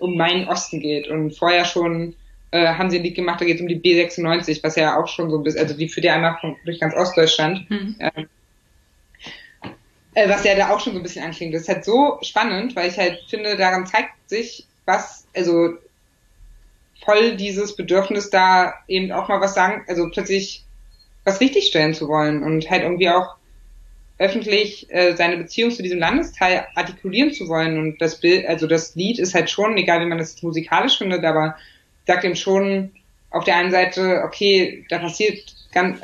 [SPEAKER 2] um meinen Osten geht. Und vorher schon äh, haben sie ein Lied gemacht, da geht es um die B96, was ja auch schon so ein bisschen, also die führt ja einmal von, durch ganz Ostdeutschland. Mhm. Äh, was ja da auch schon so ein bisschen anklingt. Das ist halt so spannend, weil ich halt finde, daran zeigt sich, was, also voll dieses Bedürfnis da eben auch mal was sagen, also plötzlich was richtigstellen zu wollen und halt irgendwie auch öffentlich äh, seine Beziehung zu diesem Landesteil artikulieren zu wollen. Und das Bild, also das Lied ist halt schon, egal wie man das musikalisch findet, aber sagt ihm schon auf der einen Seite, okay, da passiert ganz,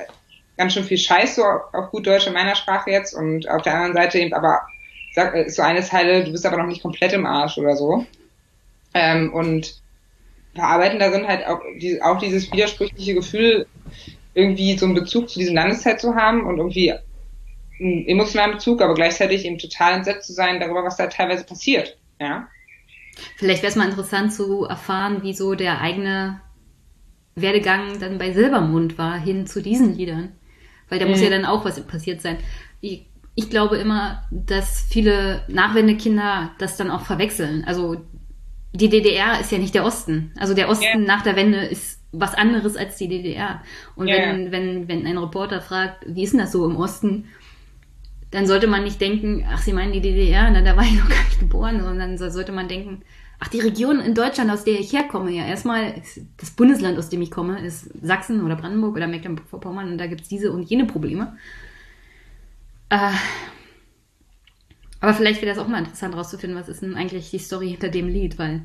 [SPEAKER 2] ganz schön viel Scheiß so auf gut Deutsch in meiner Sprache jetzt und auf der anderen Seite eben aber sag, ist so eine Zeile, du bist aber noch nicht komplett im Arsch oder so. Ähm, und verarbeiten darin halt auch, die, auch dieses widersprüchliche Gefühl, irgendwie so einen Bezug zu diesem Landesteil zu haben und irgendwie einen emotionalen Bezug, aber gleichzeitig eben total entsetzt zu sein darüber, was da teilweise passiert. Ja.
[SPEAKER 1] Vielleicht wäre es mal interessant zu erfahren, wieso der eigene Werdegang dann bei Silbermond war, hin zu diesen Liedern. Weil da mhm. muss ja dann auch was passiert sein. Ich, ich glaube immer, dass viele Nachwendekinder das dann auch verwechseln. Also die DDR ist ja nicht der Osten. Also der Osten yeah. nach der Wende ist was anderes als die DDR. Und yeah. wenn, wenn, wenn ein Reporter fragt, wie ist denn das so im Osten, dann sollte man nicht denken, ach, Sie meinen die DDR, na, da war ich noch gar nicht geboren, sondern so sollte man denken, ach, die Region in Deutschland, aus der ich herkomme, ja, erstmal, das Bundesland, aus dem ich komme, ist Sachsen oder Brandenburg oder Mecklenburg-Vorpommern und da gibt's diese und jene Probleme. Äh, aber vielleicht wäre das auch mal interessant rauszufinden, was ist denn eigentlich die Story hinter dem Lied, weil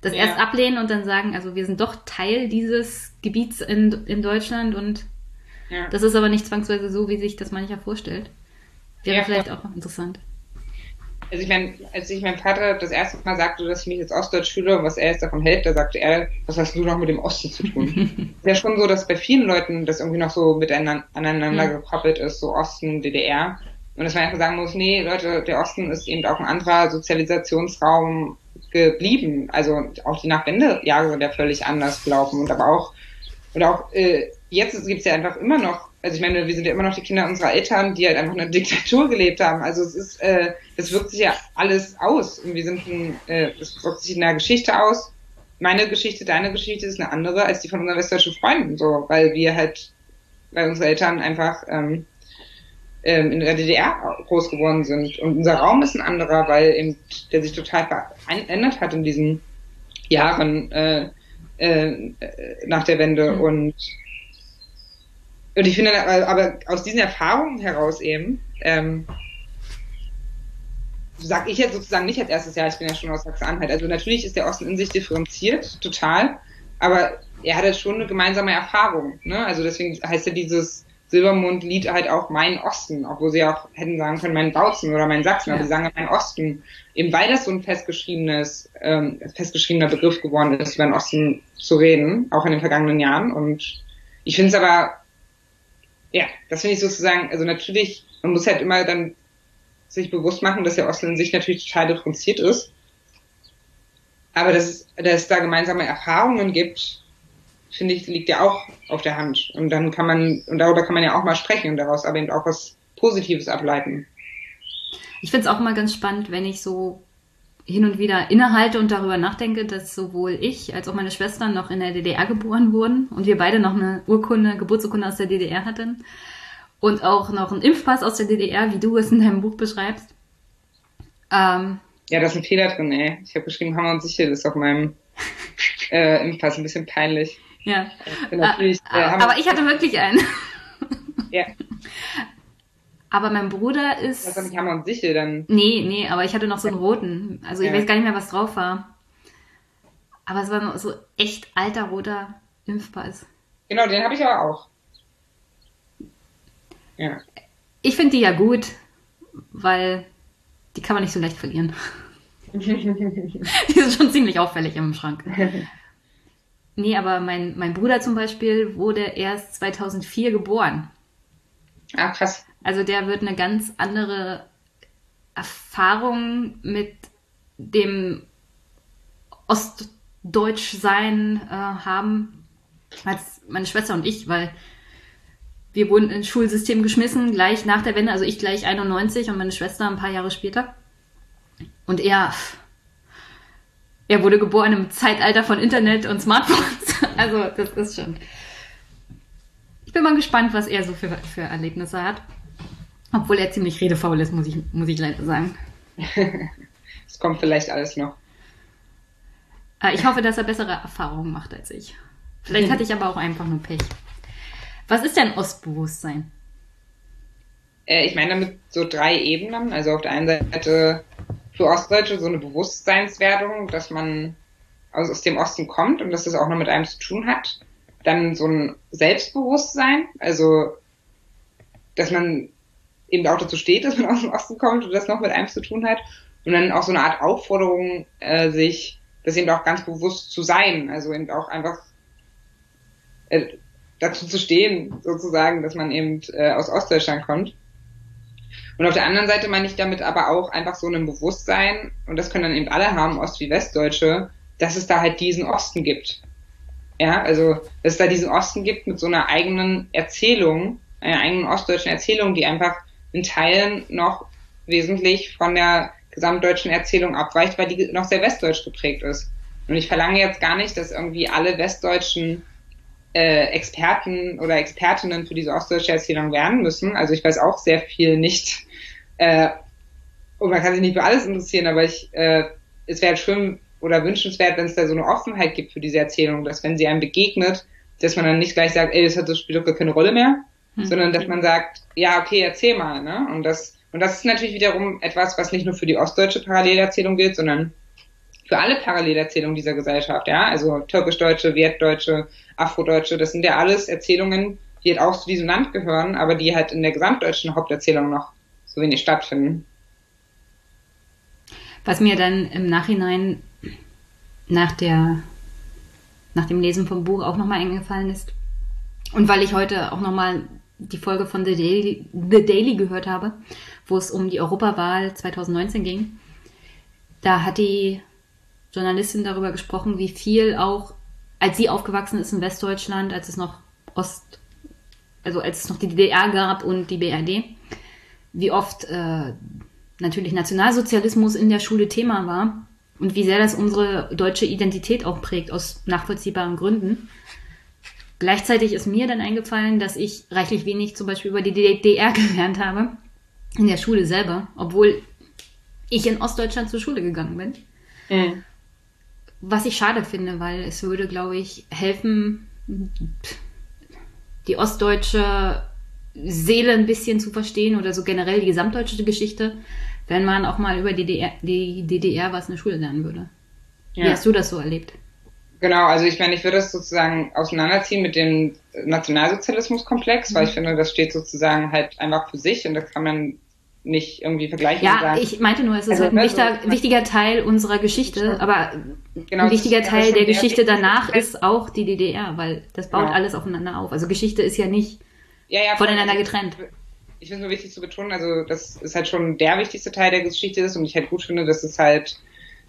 [SPEAKER 1] das ja. erst ablehnen und dann sagen, also wir sind doch Teil dieses Gebiets in, in Deutschland und ja. das ist aber nicht zwangsweise so, wie sich das mancher vorstellt. Wäre ja, vielleicht auch noch interessant.
[SPEAKER 2] Also ich meine, als ich meinem Vater das erste Mal sagte, dass ich mich jetzt Ostdeutsch fühle und was er jetzt davon hält, da sagte er, was hast du noch mit dem Osten zu tun? ist ja schon so, dass bei vielen Leuten das irgendwie noch so miteinander aneinander mhm. gekoppelt ist, so Osten, DDR. Und dass man einfach sagen muss, nee, Leute, der Osten ist eben auch ein anderer Sozialisationsraum geblieben. Also auch die Nachwendejahre sind ja völlig anders gelaufen und aber auch, und auch äh, jetzt gibt's ja einfach immer noch, also ich meine, wir sind ja immer noch die Kinder unserer Eltern, die halt einfach eine Diktatur gelebt haben. Also es ist, äh, das wirkt sich ja alles aus. Und wir sind ein, äh, das wirkt sich in der Geschichte aus. Meine Geschichte, deine Geschichte ist eine andere als die von unseren westdeutschen Freunden, so, weil wir halt, weil unsere Eltern einfach ähm, ähm, in der DDR groß geworden sind. Und unser Raum ist ein anderer, weil eben der sich total verändert hat in diesen Jahren äh, äh, nach der Wende. Mhm. Und, und ich finde, aber aus diesen Erfahrungen heraus eben, ähm, sag ich jetzt sozusagen nicht als erstes Jahr, ich bin ja schon aus Sachsen-Anhalt. Also natürlich ist der Osten in sich differenziert, total, aber er hat halt schon eine gemeinsame Erfahrung. Ne? Also deswegen heißt ja dieses Silbermond-Lied halt auch mein Osten, obwohl sie auch hätten sagen können, mein Bautzen oder mein Sachsen, ja. aber sie sagen mein Osten, eben weil das so ein festgeschriebenes, ähm, festgeschriebener Begriff geworden ist, über den Osten zu reden, auch in den vergangenen Jahren. Und ich finde es aber, ja, das finde ich sozusagen, also natürlich, man muss halt immer dann sich bewusst machen, dass der Osten in sich natürlich total differenziert ist. Aber dass dass es da gemeinsame Erfahrungen gibt, finde ich, liegt ja auch auf der Hand. Und dann kann man, und darüber kann man ja auch mal sprechen und daraus aber eben auch was Positives ableiten.
[SPEAKER 1] Ich finde es auch mal ganz spannend, wenn ich so hin und wieder innehalte und darüber nachdenke, dass sowohl ich als auch meine Schwestern noch in der DDR geboren wurden und wir beide noch eine Urkunde, Geburtsurkunde aus der DDR hatten und auch noch einen Impfpass aus der DDR, wie du es in deinem Buch beschreibst.
[SPEAKER 2] Ähm, ja, da ist ein Fehler drin, ey. Ich habe geschrieben, Hammer und Sicher, das ist auf meinem äh, Impfpass ein bisschen peinlich.
[SPEAKER 1] Ja. Äh, äh, aber ich hatte wirklich einen. ja. Aber mein Bruder ist.
[SPEAKER 2] Das ist doch nicht Hammer und Sichel dann.
[SPEAKER 1] Nee, nee, aber ich hatte noch so einen roten. Also ich ja. weiß gar nicht mehr, was drauf war. Aber es war so echt alter roter Impfpass.
[SPEAKER 2] Genau, den habe ich aber auch. Ja.
[SPEAKER 1] Ich finde die ja gut, weil die kann man nicht so leicht verlieren. die sind schon ziemlich auffällig im Schrank. Nee, aber mein, mein Bruder zum Beispiel wurde erst 2004 geboren.
[SPEAKER 2] Ah, krass.
[SPEAKER 1] Also der wird eine ganz andere Erfahrung mit dem Ostdeutschsein äh, haben als meine Schwester und ich, weil wir wurden ins Schulsystem geschmissen, gleich nach der Wende, also ich gleich 91 und meine Schwester ein paar Jahre später. Und er, er wurde geboren im Zeitalter von Internet und Smartphones. Also das ist schon. Ich bin mal gespannt, was er so für, für Erlebnisse hat. Obwohl er ziemlich redefaul ist, muss ich, muss ich leider sagen.
[SPEAKER 2] Es kommt vielleicht alles noch.
[SPEAKER 1] Äh, ich hoffe, dass er bessere Erfahrungen macht als ich. Vielleicht hatte ich aber auch einfach nur Pech. Was ist denn Ostbewusstsein?
[SPEAKER 2] Äh, ich meine damit so drei Ebenen. Also auf der einen Seite für Ostdeutsche so eine Bewusstseinswerdung, dass man aus dem Osten kommt und dass das auch noch mit einem zu tun hat. Dann so ein Selbstbewusstsein, also dass man eben auch dazu steht, dass man aus dem Osten kommt und das noch mit einem zu tun hat. Und dann auch so eine Art Aufforderung, äh, sich das eben auch ganz bewusst zu sein. Also eben auch einfach äh, dazu zu stehen, sozusagen, dass man eben äh, aus Ostdeutschland kommt. Und auf der anderen Seite meine ich damit aber auch einfach so ein Bewusstsein, und das können dann eben alle haben, Ost- wie Westdeutsche, dass es da halt diesen Osten gibt. Ja, also, dass es da diesen Osten gibt mit so einer eigenen Erzählung, einer eigenen ostdeutschen Erzählung, die einfach in Teilen noch wesentlich von der gesamtdeutschen Erzählung abweicht, weil die noch sehr westdeutsch geprägt ist. Und ich verlange jetzt gar nicht, dass irgendwie alle westdeutschen äh, Experten oder Expertinnen für diese ostdeutsche Erzählung werden müssen. Also ich weiß auch sehr viel nicht. Äh, und man kann sich nicht für alles interessieren, aber ich, äh, es wäre schön oder wünschenswert, wenn es da so eine Offenheit gibt für diese Erzählung, dass wenn sie einem begegnet, dass man dann nicht gleich sagt, ey, das hat das spielt doch keine Rolle mehr, hm. sondern dass man sagt, ja, okay, erzähl mal, ne? Und das, und das ist natürlich wiederum etwas, was nicht nur für die ostdeutsche Parallelerzählung gilt, sondern für alle Parallelerzählungen dieser Gesellschaft, ja, also türkisch-deutsche, wertdeutsche, afrodeutsche, das sind ja alles Erzählungen, die halt auch zu diesem Land gehören, aber die halt in der gesamtdeutschen Haupterzählung noch so wenig stattfinden.
[SPEAKER 1] Was mir dann im Nachhinein nach der nach dem Lesen vom Buch auch nochmal eingefallen ist und weil ich heute auch nochmal die Folge von The Daily, The Daily gehört habe, wo es um die Europawahl 2019 ging, da hat die Journalistin darüber gesprochen, wie viel auch, als sie aufgewachsen ist in Westdeutschland, als es noch Ost, also als es noch die DDR gab und die BRD, wie oft äh, natürlich Nationalsozialismus in der Schule Thema war und wie sehr das unsere deutsche Identität auch prägt, aus nachvollziehbaren Gründen. Gleichzeitig ist mir dann eingefallen, dass ich reichlich wenig zum Beispiel über die DDR gelernt habe, in der Schule selber, obwohl ich in Ostdeutschland zur Schule gegangen bin. Mhm. Was ich schade finde, weil es würde, glaube ich, helfen, die ostdeutsche Seele ein bisschen zu verstehen oder so generell die gesamtdeutsche Geschichte, wenn man auch mal über die DDR, die DDR was in der Schule lernen würde. Ja. Wie hast du das so erlebt?
[SPEAKER 2] Genau, also ich meine, ich würde das sozusagen auseinanderziehen mit dem Nationalsozialismuskomplex, weil ich mhm. finde, das steht sozusagen halt einfach für sich und das kann man nicht irgendwie vergleichen.
[SPEAKER 1] Ja, ich meinte nur, es ist also, halt ein wichtiger, so, wichtiger Teil unserer Geschichte, aber genau, ein wichtiger Teil der Geschichte danach ist auch die DDR, weil das baut genau. alles aufeinander auf. Also Geschichte ist ja nicht ja, ja, voneinander getrennt.
[SPEAKER 2] Ich finde es nur wichtig zu betonen, also das ist halt schon der wichtigste Teil der Geschichte ist und ich halt gut finde, dass es halt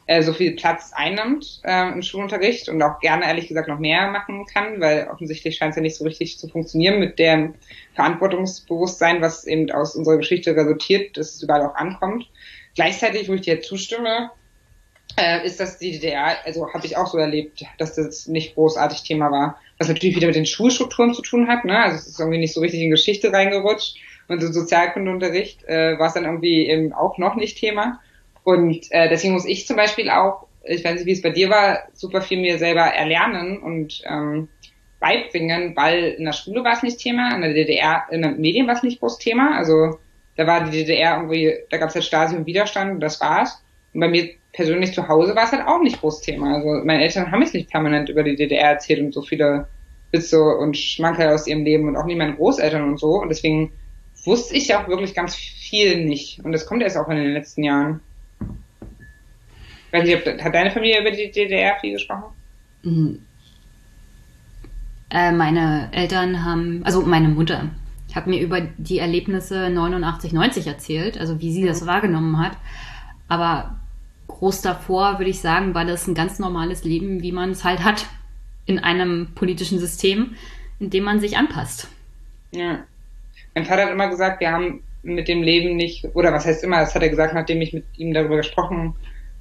[SPEAKER 2] äh, so viel Platz einnimmt äh, im Schulunterricht und auch gerne ehrlich gesagt noch mehr machen kann, weil offensichtlich scheint es ja nicht so richtig zu funktionieren mit dem Verantwortungsbewusstsein, was eben aus unserer Geschichte resultiert, dass es überall auch ankommt. Gleichzeitig, wo ich dir zustimme, äh, ist das die DDR, also habe ich auch so erlebt, dass das nicht großartig Thema war. Was natürlich wieder mit den Schulstrukturen zu tun hat, ne? Also es ist irgendwie nicht so richtig in Geschichte reingerutscht und im Sozialkundeunterricht äh, war es dann irgendwie eben auch noch nicht Thema. Und äh, deswegen muss ich zum Beispiel auch, ich weiß nicht, wie es bei dir war, super viel mir selber erlernen und ähm, beibringen, weil in der Schule war es nicht Thema, in der DDR, in den Medien war es nicht groß Thema. Also da war die DDR irgendwie, da gab es halt Stasi und Widerstand und das war's. Und bei mir persönlich zu Hause war es halt auch nicht groß Thema. Also meine Eltern haben jetzt nicht permanent über die DDR erzählt und so viele Witze und Schmankerl aus ihrem Leben und auch nie meine Großeltern und so. Und deswegen wusste ich ja auch wirklich ganz viel nicht. Und das kommt erst auch in den letzten Jahren. Weiß nicht, hat deine Familie über die DDR viel gesprochen? Mhm.
[SPEAKER 1] Äh, meine Eltern haben, also meine Mutter hat mir über die Erlebnisse 89, 90 erzählt, also wie sie das mhm. wahrgenommen hat. Aber groß davor, würde ich sagen, war das ein ganz normales Leben, wie man es halt hat in einem politischen System, in dem man sich anpasst.
[SPEAKER 2] Ja. mein Vater hat immer gesagt, wir haben mit dem Leben nicht, oder was heißt immer, das hat er gesagt, nachdem ich mit ihm darüber gesprochen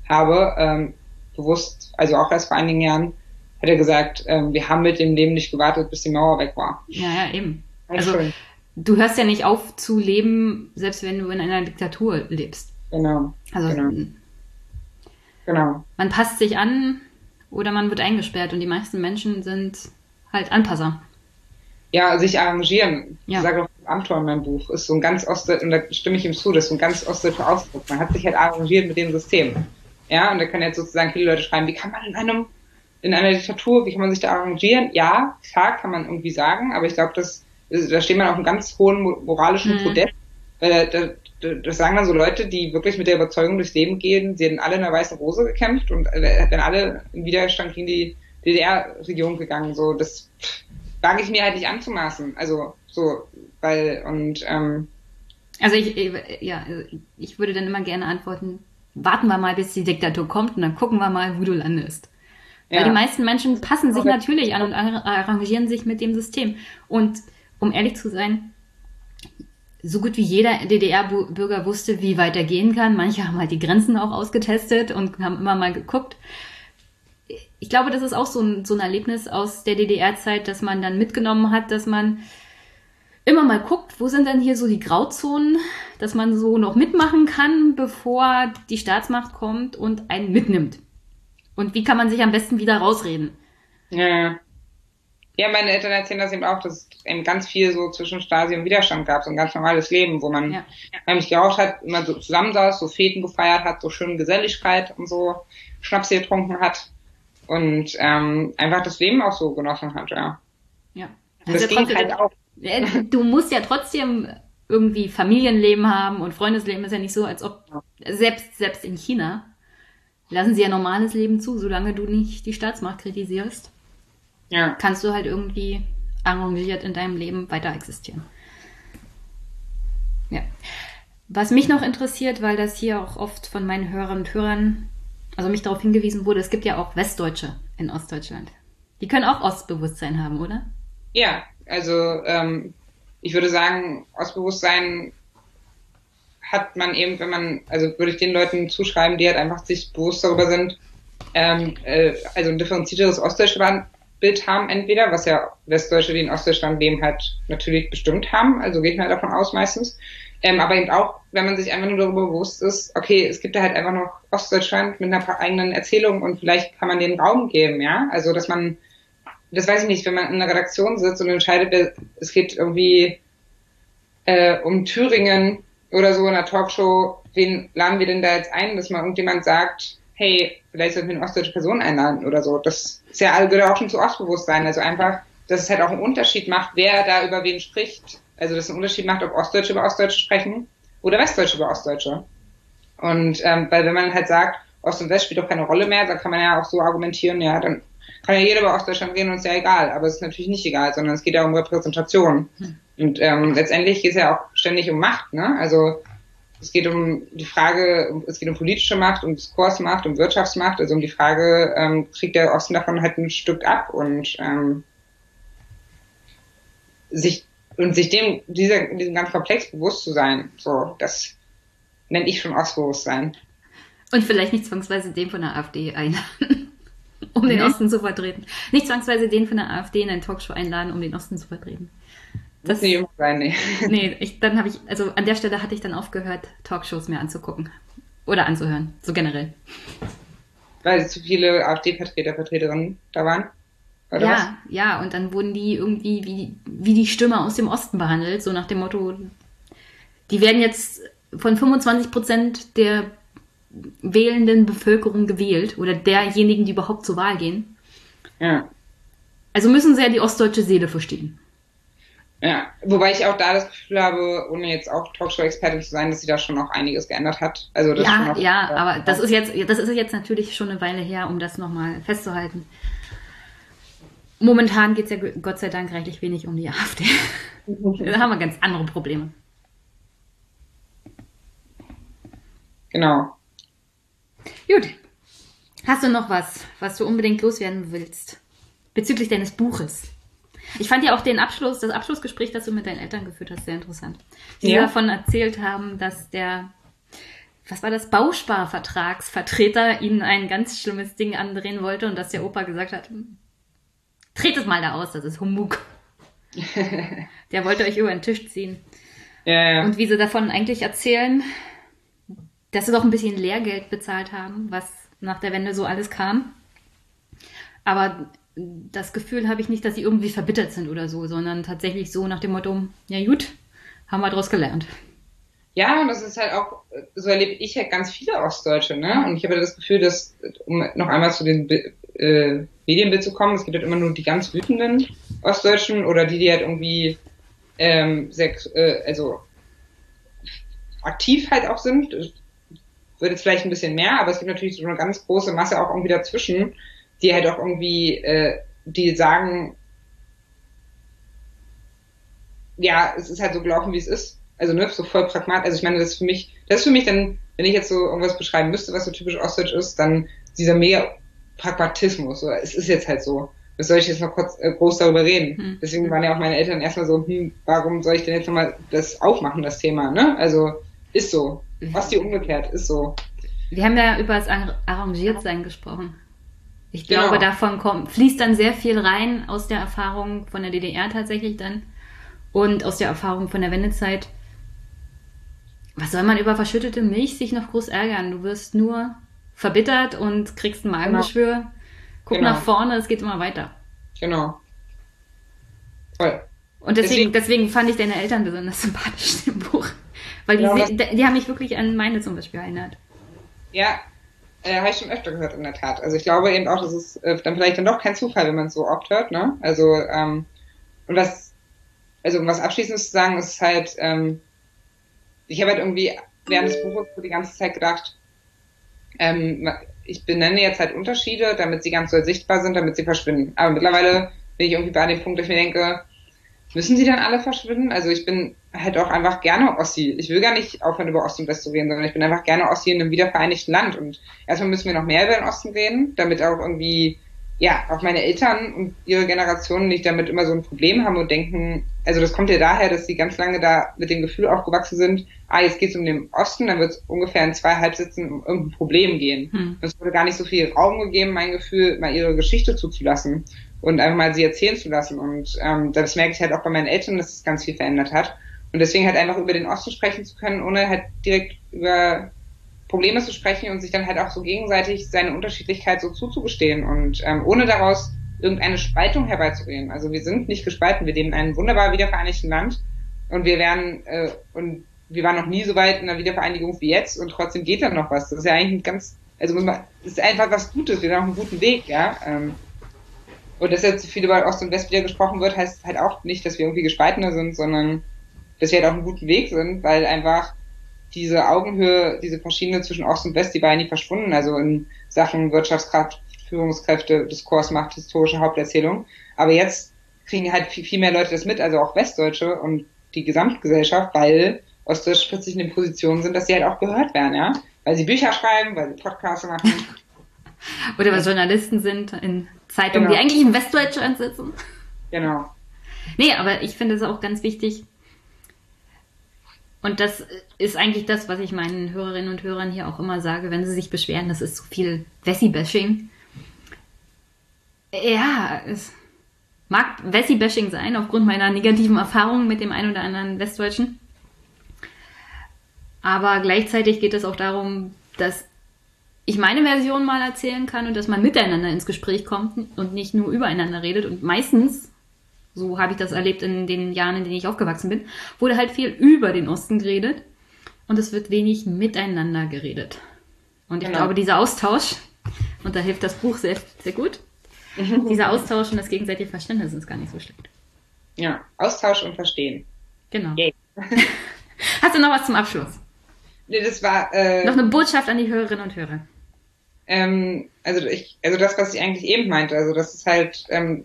[SPEAKER 2] habe, ähm, bewusst, also auch erst vor einigen Jahren, hat er gesagt, ähm, wir haben mit dem Leben nicht gewartet, bis die Mauer weg war.
[SPEAKER 1] Ja, ja, eben. Also du hörst ja nicht auf zu leben, selbst wenn du in einer Diktatur lebst.
[SPEAKER 2] Genau.
[SPEAKER 1] Also
[SPEAKER 2] genau. genau.
[SPEAKER 1] man passt sich an oder man wird eingesperrt und die meisten Menschen sind halt Anpasser.
[SPEAKER 2] Ja, sich arrangieren.
[SPEAKER 1] Ja.
[SPEAKER 2] Ich sage auch Amtor in meinem Buch, ist so ein ganz ostdeutscher, und da stimme ich ihm zu, das ist so ein ganz ostdeutscher Ausdruck. Man hat sich halt arrangiert mit dem System. Ja, und da können jetzt sozusagen viele Leute schreiben, wie kann man in einem, in einer Diktatur, wie kann man sich da arrangieren? Ja, klar, kann man irgendwie sagen, aber ich glaube, das, da steht man auf einem ganz hohen moralischen
[SPEAKER 1] Mhm.
[SPEAKER 2] Podest. Äh, da, da, das sagen dann so Leute, die wirklich mit der Überzeugung durchs Leben gehen, sie hätten alle in der weißen Rose gekämpft und äh, wären alle im Widerstand gegen die DDR-Regierung gegangen. So, das wage ich mir halt nicht anzumaßen. Also so, weil und ähm,
[SPEAKER 1] Also ich, ich- ja, ich würde dann immer gerne antworten, warten wir mal, bis die Diktatur kommt und dann gucken wir mal, wo du landest. Weil
[SPEAKER 2] ja,
[SPEAKER 1] die meisten Menschen passen sich natürlich an und ar- arrangieren sich mit dem System. Und um ehrlich zu sein, so gut wie jeder DDR-Bürger wusste, wie weit er gehen kann. Manche haben halt die Grenzen auch ausgetestet und haben immer mal geguckt. Ich glaube, das ist auch so ein, so ein Erlebnis aus der DDR-Zeit, dass man dann mitgenommen hat, dass man immer mal guckt, wo sind denn hier so die Grauzonen, dass man so noch mitmachen kann, bevor die Staatsmacht kommt und einen mitnimmt. Und wie kann man sich am besten wieder rausreden?
[SPEAKER 2] ja. Ja, meine Eltern erzählen das eben auch, dass es eben ganz viel so zwischen Stasi und Widerstand gab, so ein ganz normales Leben, wo man
[SPEAKER 1] Ja.
[SPEAKER 2] nämlich geraucht hat, immer so zusammensaß, so Feten gefeiert hat, so schön Geselligkeit und so Schnaps getrunken hat und ähm, einfach das Leben auch so genossen hat, ja.
[SPEAKER 1] Ja.
[SPEAKER 2] Das,
[SPEAKER 1] Also
[SPEAKER 2] ging halt auch.
[SPEAKER 1] Äh, Du musst ja trotzdem irgendwie Familienleben haben und Freundesleben ist ja nicht so, als ob selbst selbst in China lassen sie ja normales Leben zu, solange du nicht die Staatsmacht kritisierst,
[SPEAKER 2] Ja.
[SPEAKER 1] kannst du halt irgendwie arrangiert in deinem Leben weiter existieren. Ja. Was mich noch interessiert, weil das hier auch oft von meinen Hörern und Hörern, also mich darauf hingewiesen wurde, es gibt ja auch Westdeutsche in Ostdeutschland. Die können auch Ostbewusstsein haben, oder?
[SPEAKER 2] Ja, also ähm, ich würde sagen, Ostbewusstsein hat man eben, wenn man, also würde ich den Leuten zuschreiben, die halt einfach sich bewusst darüber sind, ähm, äh, also ein differenzierteres Ostdeutschland-Bild haben entweder, was ja Westdeutsche, die in Ostdeutschland leben, halt natürlich bestimmt haben, also geht man halt davon aus meistens, ähm, aber eben auch, wenn man sich einfach nur darüber bewusst ist, okay, es gibt da halt einfach noch Ostdeutschland mit einer eigenen Erzählung und vielleicht kann man den Raum geben, ja, also dass man das weiß ich nicht, wenn man in einer Redaktion sitzt und entscheidet, es geht irgendwie äh, um Thüringen oder so in einer Talkshow, wen laden wir denn da jetzt ein, dass mal irgendjemand sagt, hey, vielleicht sollten wir eine ostdeutsche Person einladen oder so. Das ist ja gehört ja auch schon zu Ostbewusstsein. Also einfach, dass es halt auch einen Unterschied macht, wer da über wen spricht. Also dass es einen Unterschied macht, ob Ostdeutsche über Ostdeutsche sprechen oder Westdeutsche über Ostdeutsche. Und ähm, weil wenn man halt sagt, Ost und West spielt doch keine Rolle mehr, dann kann man ja auch so argumentieren, ja, dann kann ja jeder über Ostdeutschland reden und ist ja egal. Aber es ist natürlich nicht egal, sondern es geht ja um Repräsentation. Und ähm, letztendlich geht es ja auch ständig um Macht, ne? Also es geht um die Frage, es geht um politische Macht, um Diskursmacht, um Wirtschaftsmacht, also um die Frage, ähm, kriegt der Osten davon halt ein Stück ab und ähm, sich und sich dem dieser diesem ganzen Komplex bewusst zu sein, so das nenne ich schon Ostbewusstsein.
[SPEAKER 1] Und vielleicht nicht zwangsweise den von der AfD einladen, um den
[SPEAKER 2] Nee.
[SPEAKER 1] Osten zu vertreten. Nicht zwangsweise den von der AfD in eine Talkshow einladen, um den Osten zu vertreten.
[SPEAKER 2] Das immer sein, nee.
[SPEAKER 1] Nee, ich, dann habe ich, also an der Stelle hatte ich dann aufgehört, Talkshows mir anzugucken. Oder anzuhören, so generell.
[SPEAKER 2] Weil zu viele AfD-Vertreter, Vertreterinnen da waren. Oder
[SPEAKER 1] ja,
[SPEAKER 2] was?
[SPEAKER 1] ja, und dann wurden die irgendwie wie, wie die Stimme aus dem Osten behandelt, so nach dem Motto, die werden jetzt von 25 Prozent der wählenden Bevölkerung gewählt oder derjenigen, die überhaupt zur Wahl gehen.
[SPEAKER 2] Ja.
[SPEAKER 1] Also müssen sie ja die ostdeutsche Seele verstehen.
[SPEAKER 2] Ja, wobei ich auch da das Gefühl habe, ohne jetzt auch Talkshow-Expertin zu sein, dass sie da schon noch einiges geändert hat. Also das schon
[SPEAKER 1] Ja,
[SPEAKER 2] noch,
[SPEAKER 1] ja, aber das ist jetzt, das ist jetzt natürlich schon eine Weile her, um das nochmal festzuhalten. Momentan geht es ja Gott sei Dank reichlich wenig um die AfD. Da haben wir ganz andere Probleme.
[SPEAKER 2] Genau.
[SPEAKER 1] Gut. Hast du noch was, was du unbedingt loswerden willst? Bezüglich deines Buches. Ich fand ja auch den Abschluss, das Abschlussgespräch, das du mit deinen Eltern geführt hast, sehr interessant. Die
[SPEAKER 2] Ja.
[SPEAKER 1] davon erzählt haben, dass der, was war das, Bausparvertragsvertreter ihnen ein ganz schlimmes Ding andrehen wollte und dass der Opa gesagt hat, "Hm, tretet mal da aus, das ist Humbug. der wollte euch über den Tisch ziehen.
[SPEAKER 2] Ja, ja.
[SPEAKER 1] Und wie sie davon eigentlich erzählen, dass sie doch ein bisschen Lehrgeld bezahlt haben, was nach der Wende so alles kam. Aber das Gefühl habe ich nicht, dass sie irgendwie verbittert sind oder so, sondern tatsächlich so nach dem Motto, ja gut, haben wir daraus gelernt.
[SPEAKER 2] Ja, und das ist halt auch, so erlebe ich halt ganz viele Ostdeutsche, ne? Und ich habe das Gefühl, dass, um noch einmal zu den äh, Medienbild zu kommen, es gibt halt immer nur die ganz wütenden Ostdeutschen oder die, die halt irgendwie ähm, sex, äh, also aktiv halt auch sind. Wird jetzt vielleicht ein bisschen mehr, aber es gibt natürlich so eine ganz große Masse auch irgendwie dazwischen, die halt auch irgendwie, äh, die sagen, ja, es ist halt so gelaufen, wie es ist. Also ne, so voll pragmatisch. Also ich meine, das ist für mich, das ist für mich dann, wenn ich jetzt so irgendwas beschreiben müsste, was so typisch ostdeutsch ist, dann dieser mega Pragmatismus. So, es ist jetzt halt so. Was soll ich jetzt noch kurz äh, groß darüber reden?
[SPEAKER 1] Hm.
[SPEAKER 2] Deswegen waren ja auch meine Eltern erstmal so, hm, warum soll ich denn jetzt nochmal das aufmachen, das Thema, ne? Also, ist so. Was die umgekehrt, ist so.
[SPEAKER 1] Wir haben ja über das Ar- Arrangiertsein gesprochen. Ich
[SPEAKER 2] Genau.
[SPEAKER 1] glaube, davon kommt, fließt dann sehr viel rein aus der Erfahrung von der DDR tatsächlich dann und aus der Erfahrung von der Wendezeit. Was soll man über verschüttete Milch sich noch groß ärgern? Du wirst nur verbittert und kriegst ein Magengeschwür. Guck
[SPEAKER 2] Genau.
[SPEAKER 1] nach vorne, es geht immer weiter.
[SPEAKER 2] Genau. Voll.
[SPEAKER 1] Und deswegen,
[SPEAKER 2] Deswegen-
[SPEAKER 1] deswegen fand ich deine Eltern besonders sympathisch im Buch. Weil die,
[SPEAKER 2] Ja,
[SPEAKER 1] se- die haben mich wirklich an meine zum Beispiel erinnert.
[SPEAKER 2] Ja, äh, habe ich schon öfter gehört in der Tat. Also ich glaube eben auch, das ist äh, dann vielleicht dann doch kein Zufall, wenn man es so oft hört, ne? Also ähm, und was, also um was Abschließendes zu sagen, ist halt, ähm, ich habe halt irgendwie während des Buches so die ganze Zeit gedacht, ähm, ich benenne jetzt halt Unterschiede, damit sie ganz so sichtbar sind, damit sie verschwinden. Aber mittlerweile bin ich irgendwie bei dem Punkt, dass ich mir denke, müssen sie dann alle verschwinden? Also ich bin halt auch einfach gerne Ossi. Ich will gar nicht aufhören, über Ost und West zu reden, sondern ich bin einfach gerne Ossi in einem wiedervereinigten Land. Und erstmal müssen wir noch mehr über den Osten reden, damit auch irgendwie, ja, auch meine Eltern und ihre Generation nicht damit immer so ein Problem haben und denken, also das kommt ja daher, dass sie ganz lange da mit dem Gefühl aufgewachsen sind, ah, jetzt geht's um den Osten, dann wird es ungefähr in zwei Halbsätzen um irgendein Problem gehen.
[SPEAKER 1] Hm.
[SPEAKER 2] Es wurde gar nicht so viel Raum gegeben, mein Gefühl, mal ihre Geschichte zuzulassen und einfach mal sie erzählen zu lassen. Und ähm, das merke ich halt auch bei meinen Eltern, dass es ganz viel verändert hat. Und deswegen halt einfach über den Osten sprechen zu können, ohne halt direkt über Probleme zu sprechen und sich dann halt auch so gegenseitig seine Unterschiedlichkeit so zuzugestehen und ähm, ohne daraus irgendeine Spaltung herbeizureden. Also wir sind nicht gespalten, wir leben in einem wunderbar wiedervereinigten Land und wir werden äh, und wir waren noch nie so weit in der Wiedervereinigung wie jetzt und trotzdem geht da noch was. Das ist ja eigentlich ein ganz, also das ist einfach was Gutes, wir sind auf einem guten Weg, ja. Ähm, und dass jetzt viel über Ost und West wieder gesprochen wird, heißt halt auch nicht, dass wir irgendwie gespaltener sind, sondern dass wir halt auf einem guten Weg sind, weil einfach diese Augenhöhe, diese verschiedene zwischen Ost und West, die war ja nie verschwunden, also in Sachen Wirtschaftskraft, Führungskräfte, Diskurs, Macht, historische Haupterzählung. Aber jetzt kriegen halt viel, viel mehr Leute das mit, also auch Westdeutsche und die Gesamtgesellschaft, weil Ostdeutsche plötzlich in den Positionen sind, dass sie halt auch gehört werden, ja. Weil sie Bücher schreiben, weil sie Podcasts machen.
[SPEAKER 1] Oder was Journalisten sind in Zeitungen,
[SPEAKER 2] Genau.
[SPEAKER 1] die eigentlich in Westdeutschland sitzen.
[SPEAKER 2] genau.
[SPEAKER 1] Nee, aber ich finde es auch ganz wichtig. Und das ist eigentlich das, was ich meinen Hörerinnen und Hörern hier auch immer sage, wenn sie sich beschweren, das ist zu viel Wessi-Bashing. Ja, es mag Wessi-Bashing sein, aufgrund meiner negativen Erfahrungen mit dem einen oder anderen Westdeutschen. Aber gleichzeitig geht es auch darum, dass ich meine Version mal erzählen kann und dass man miteinander ins Gespräch kommt und nicht nur übereinander redet. Und meistens, so habe ich das erlebt in den Jahren, in denen ich aufgewachsen bin, wurde halt viel über den Osten geredet und es wird wenig miteinander geredet. Und ich
[SPEAKER 2] Genau.
[SPEAKER 1] glaube, dieser Austausch, und da hilft das Buch sehr, sehr gut, dieser Austausch und das gegenseitige Verständnis ist gar nicht so schlecht.
[SPEAKER 2] Ja, Austausch und Verstehen.
[SPEAKER 1] Genau.
[SPEAKER 2] Yay.
[SPEAKER 1] Hast du noch was zum Abschluss?
[SPEAKER 2] Nee, das war, äh,
[SPEAKER 1] Noch eine Botschaft an die Hörerinnen und Hörer.
[SPEAKER 2] Ähm, also ich, also das, was ich eigentlich eben meinte, also das ist halt ähm,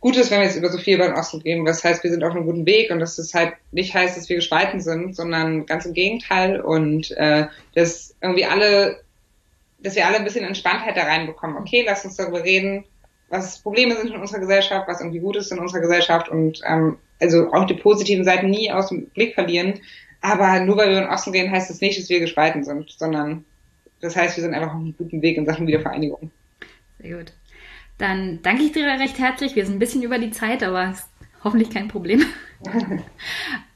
[SPEAKER 2] gut ist, wenn wir jetzt über so viel über den Osten reden, was heißt, wir sind auf einem guten Weg und dass das halt nicht heißt, dass wir gespalten sind, sondern ganz im Gegenteil und äh, dass irgendwie alle, dass wir alle ein bisschen Entspanntheit da reinbekommen. Okay, lass uns darüber reden, was Probleme sind in unserer Gesellschaft, was irgendwie gut ist in unserer Gesellschaft und ähm, also auch die positiven Seiten nie aus dem Blick verlieren. Aber nur weil wir in Osten gehen, heißt das nicht, dass wir gespalten sind, sondern das heißt, wir sind einfach auf einem guten Weg in Sachen Wiedervereinigung.
[SPEAKER 1] Sehr gut. Dann danke ich dir recht herzlich. Wir sind ein bisschen über die Zeit, aber hoffentlich kein Problem.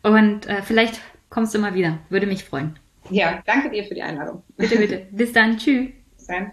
[SPEAKER 1] Und äh, vielleicht kommst du mal wieder. Würde mich freuen.
[SPEAKER 2] Ja, danke dir für die Einladung.
[SPEAKER 1] Bitte, bitte. Bis dann. Tschüss.
[SPEAKER 2] Bis dann.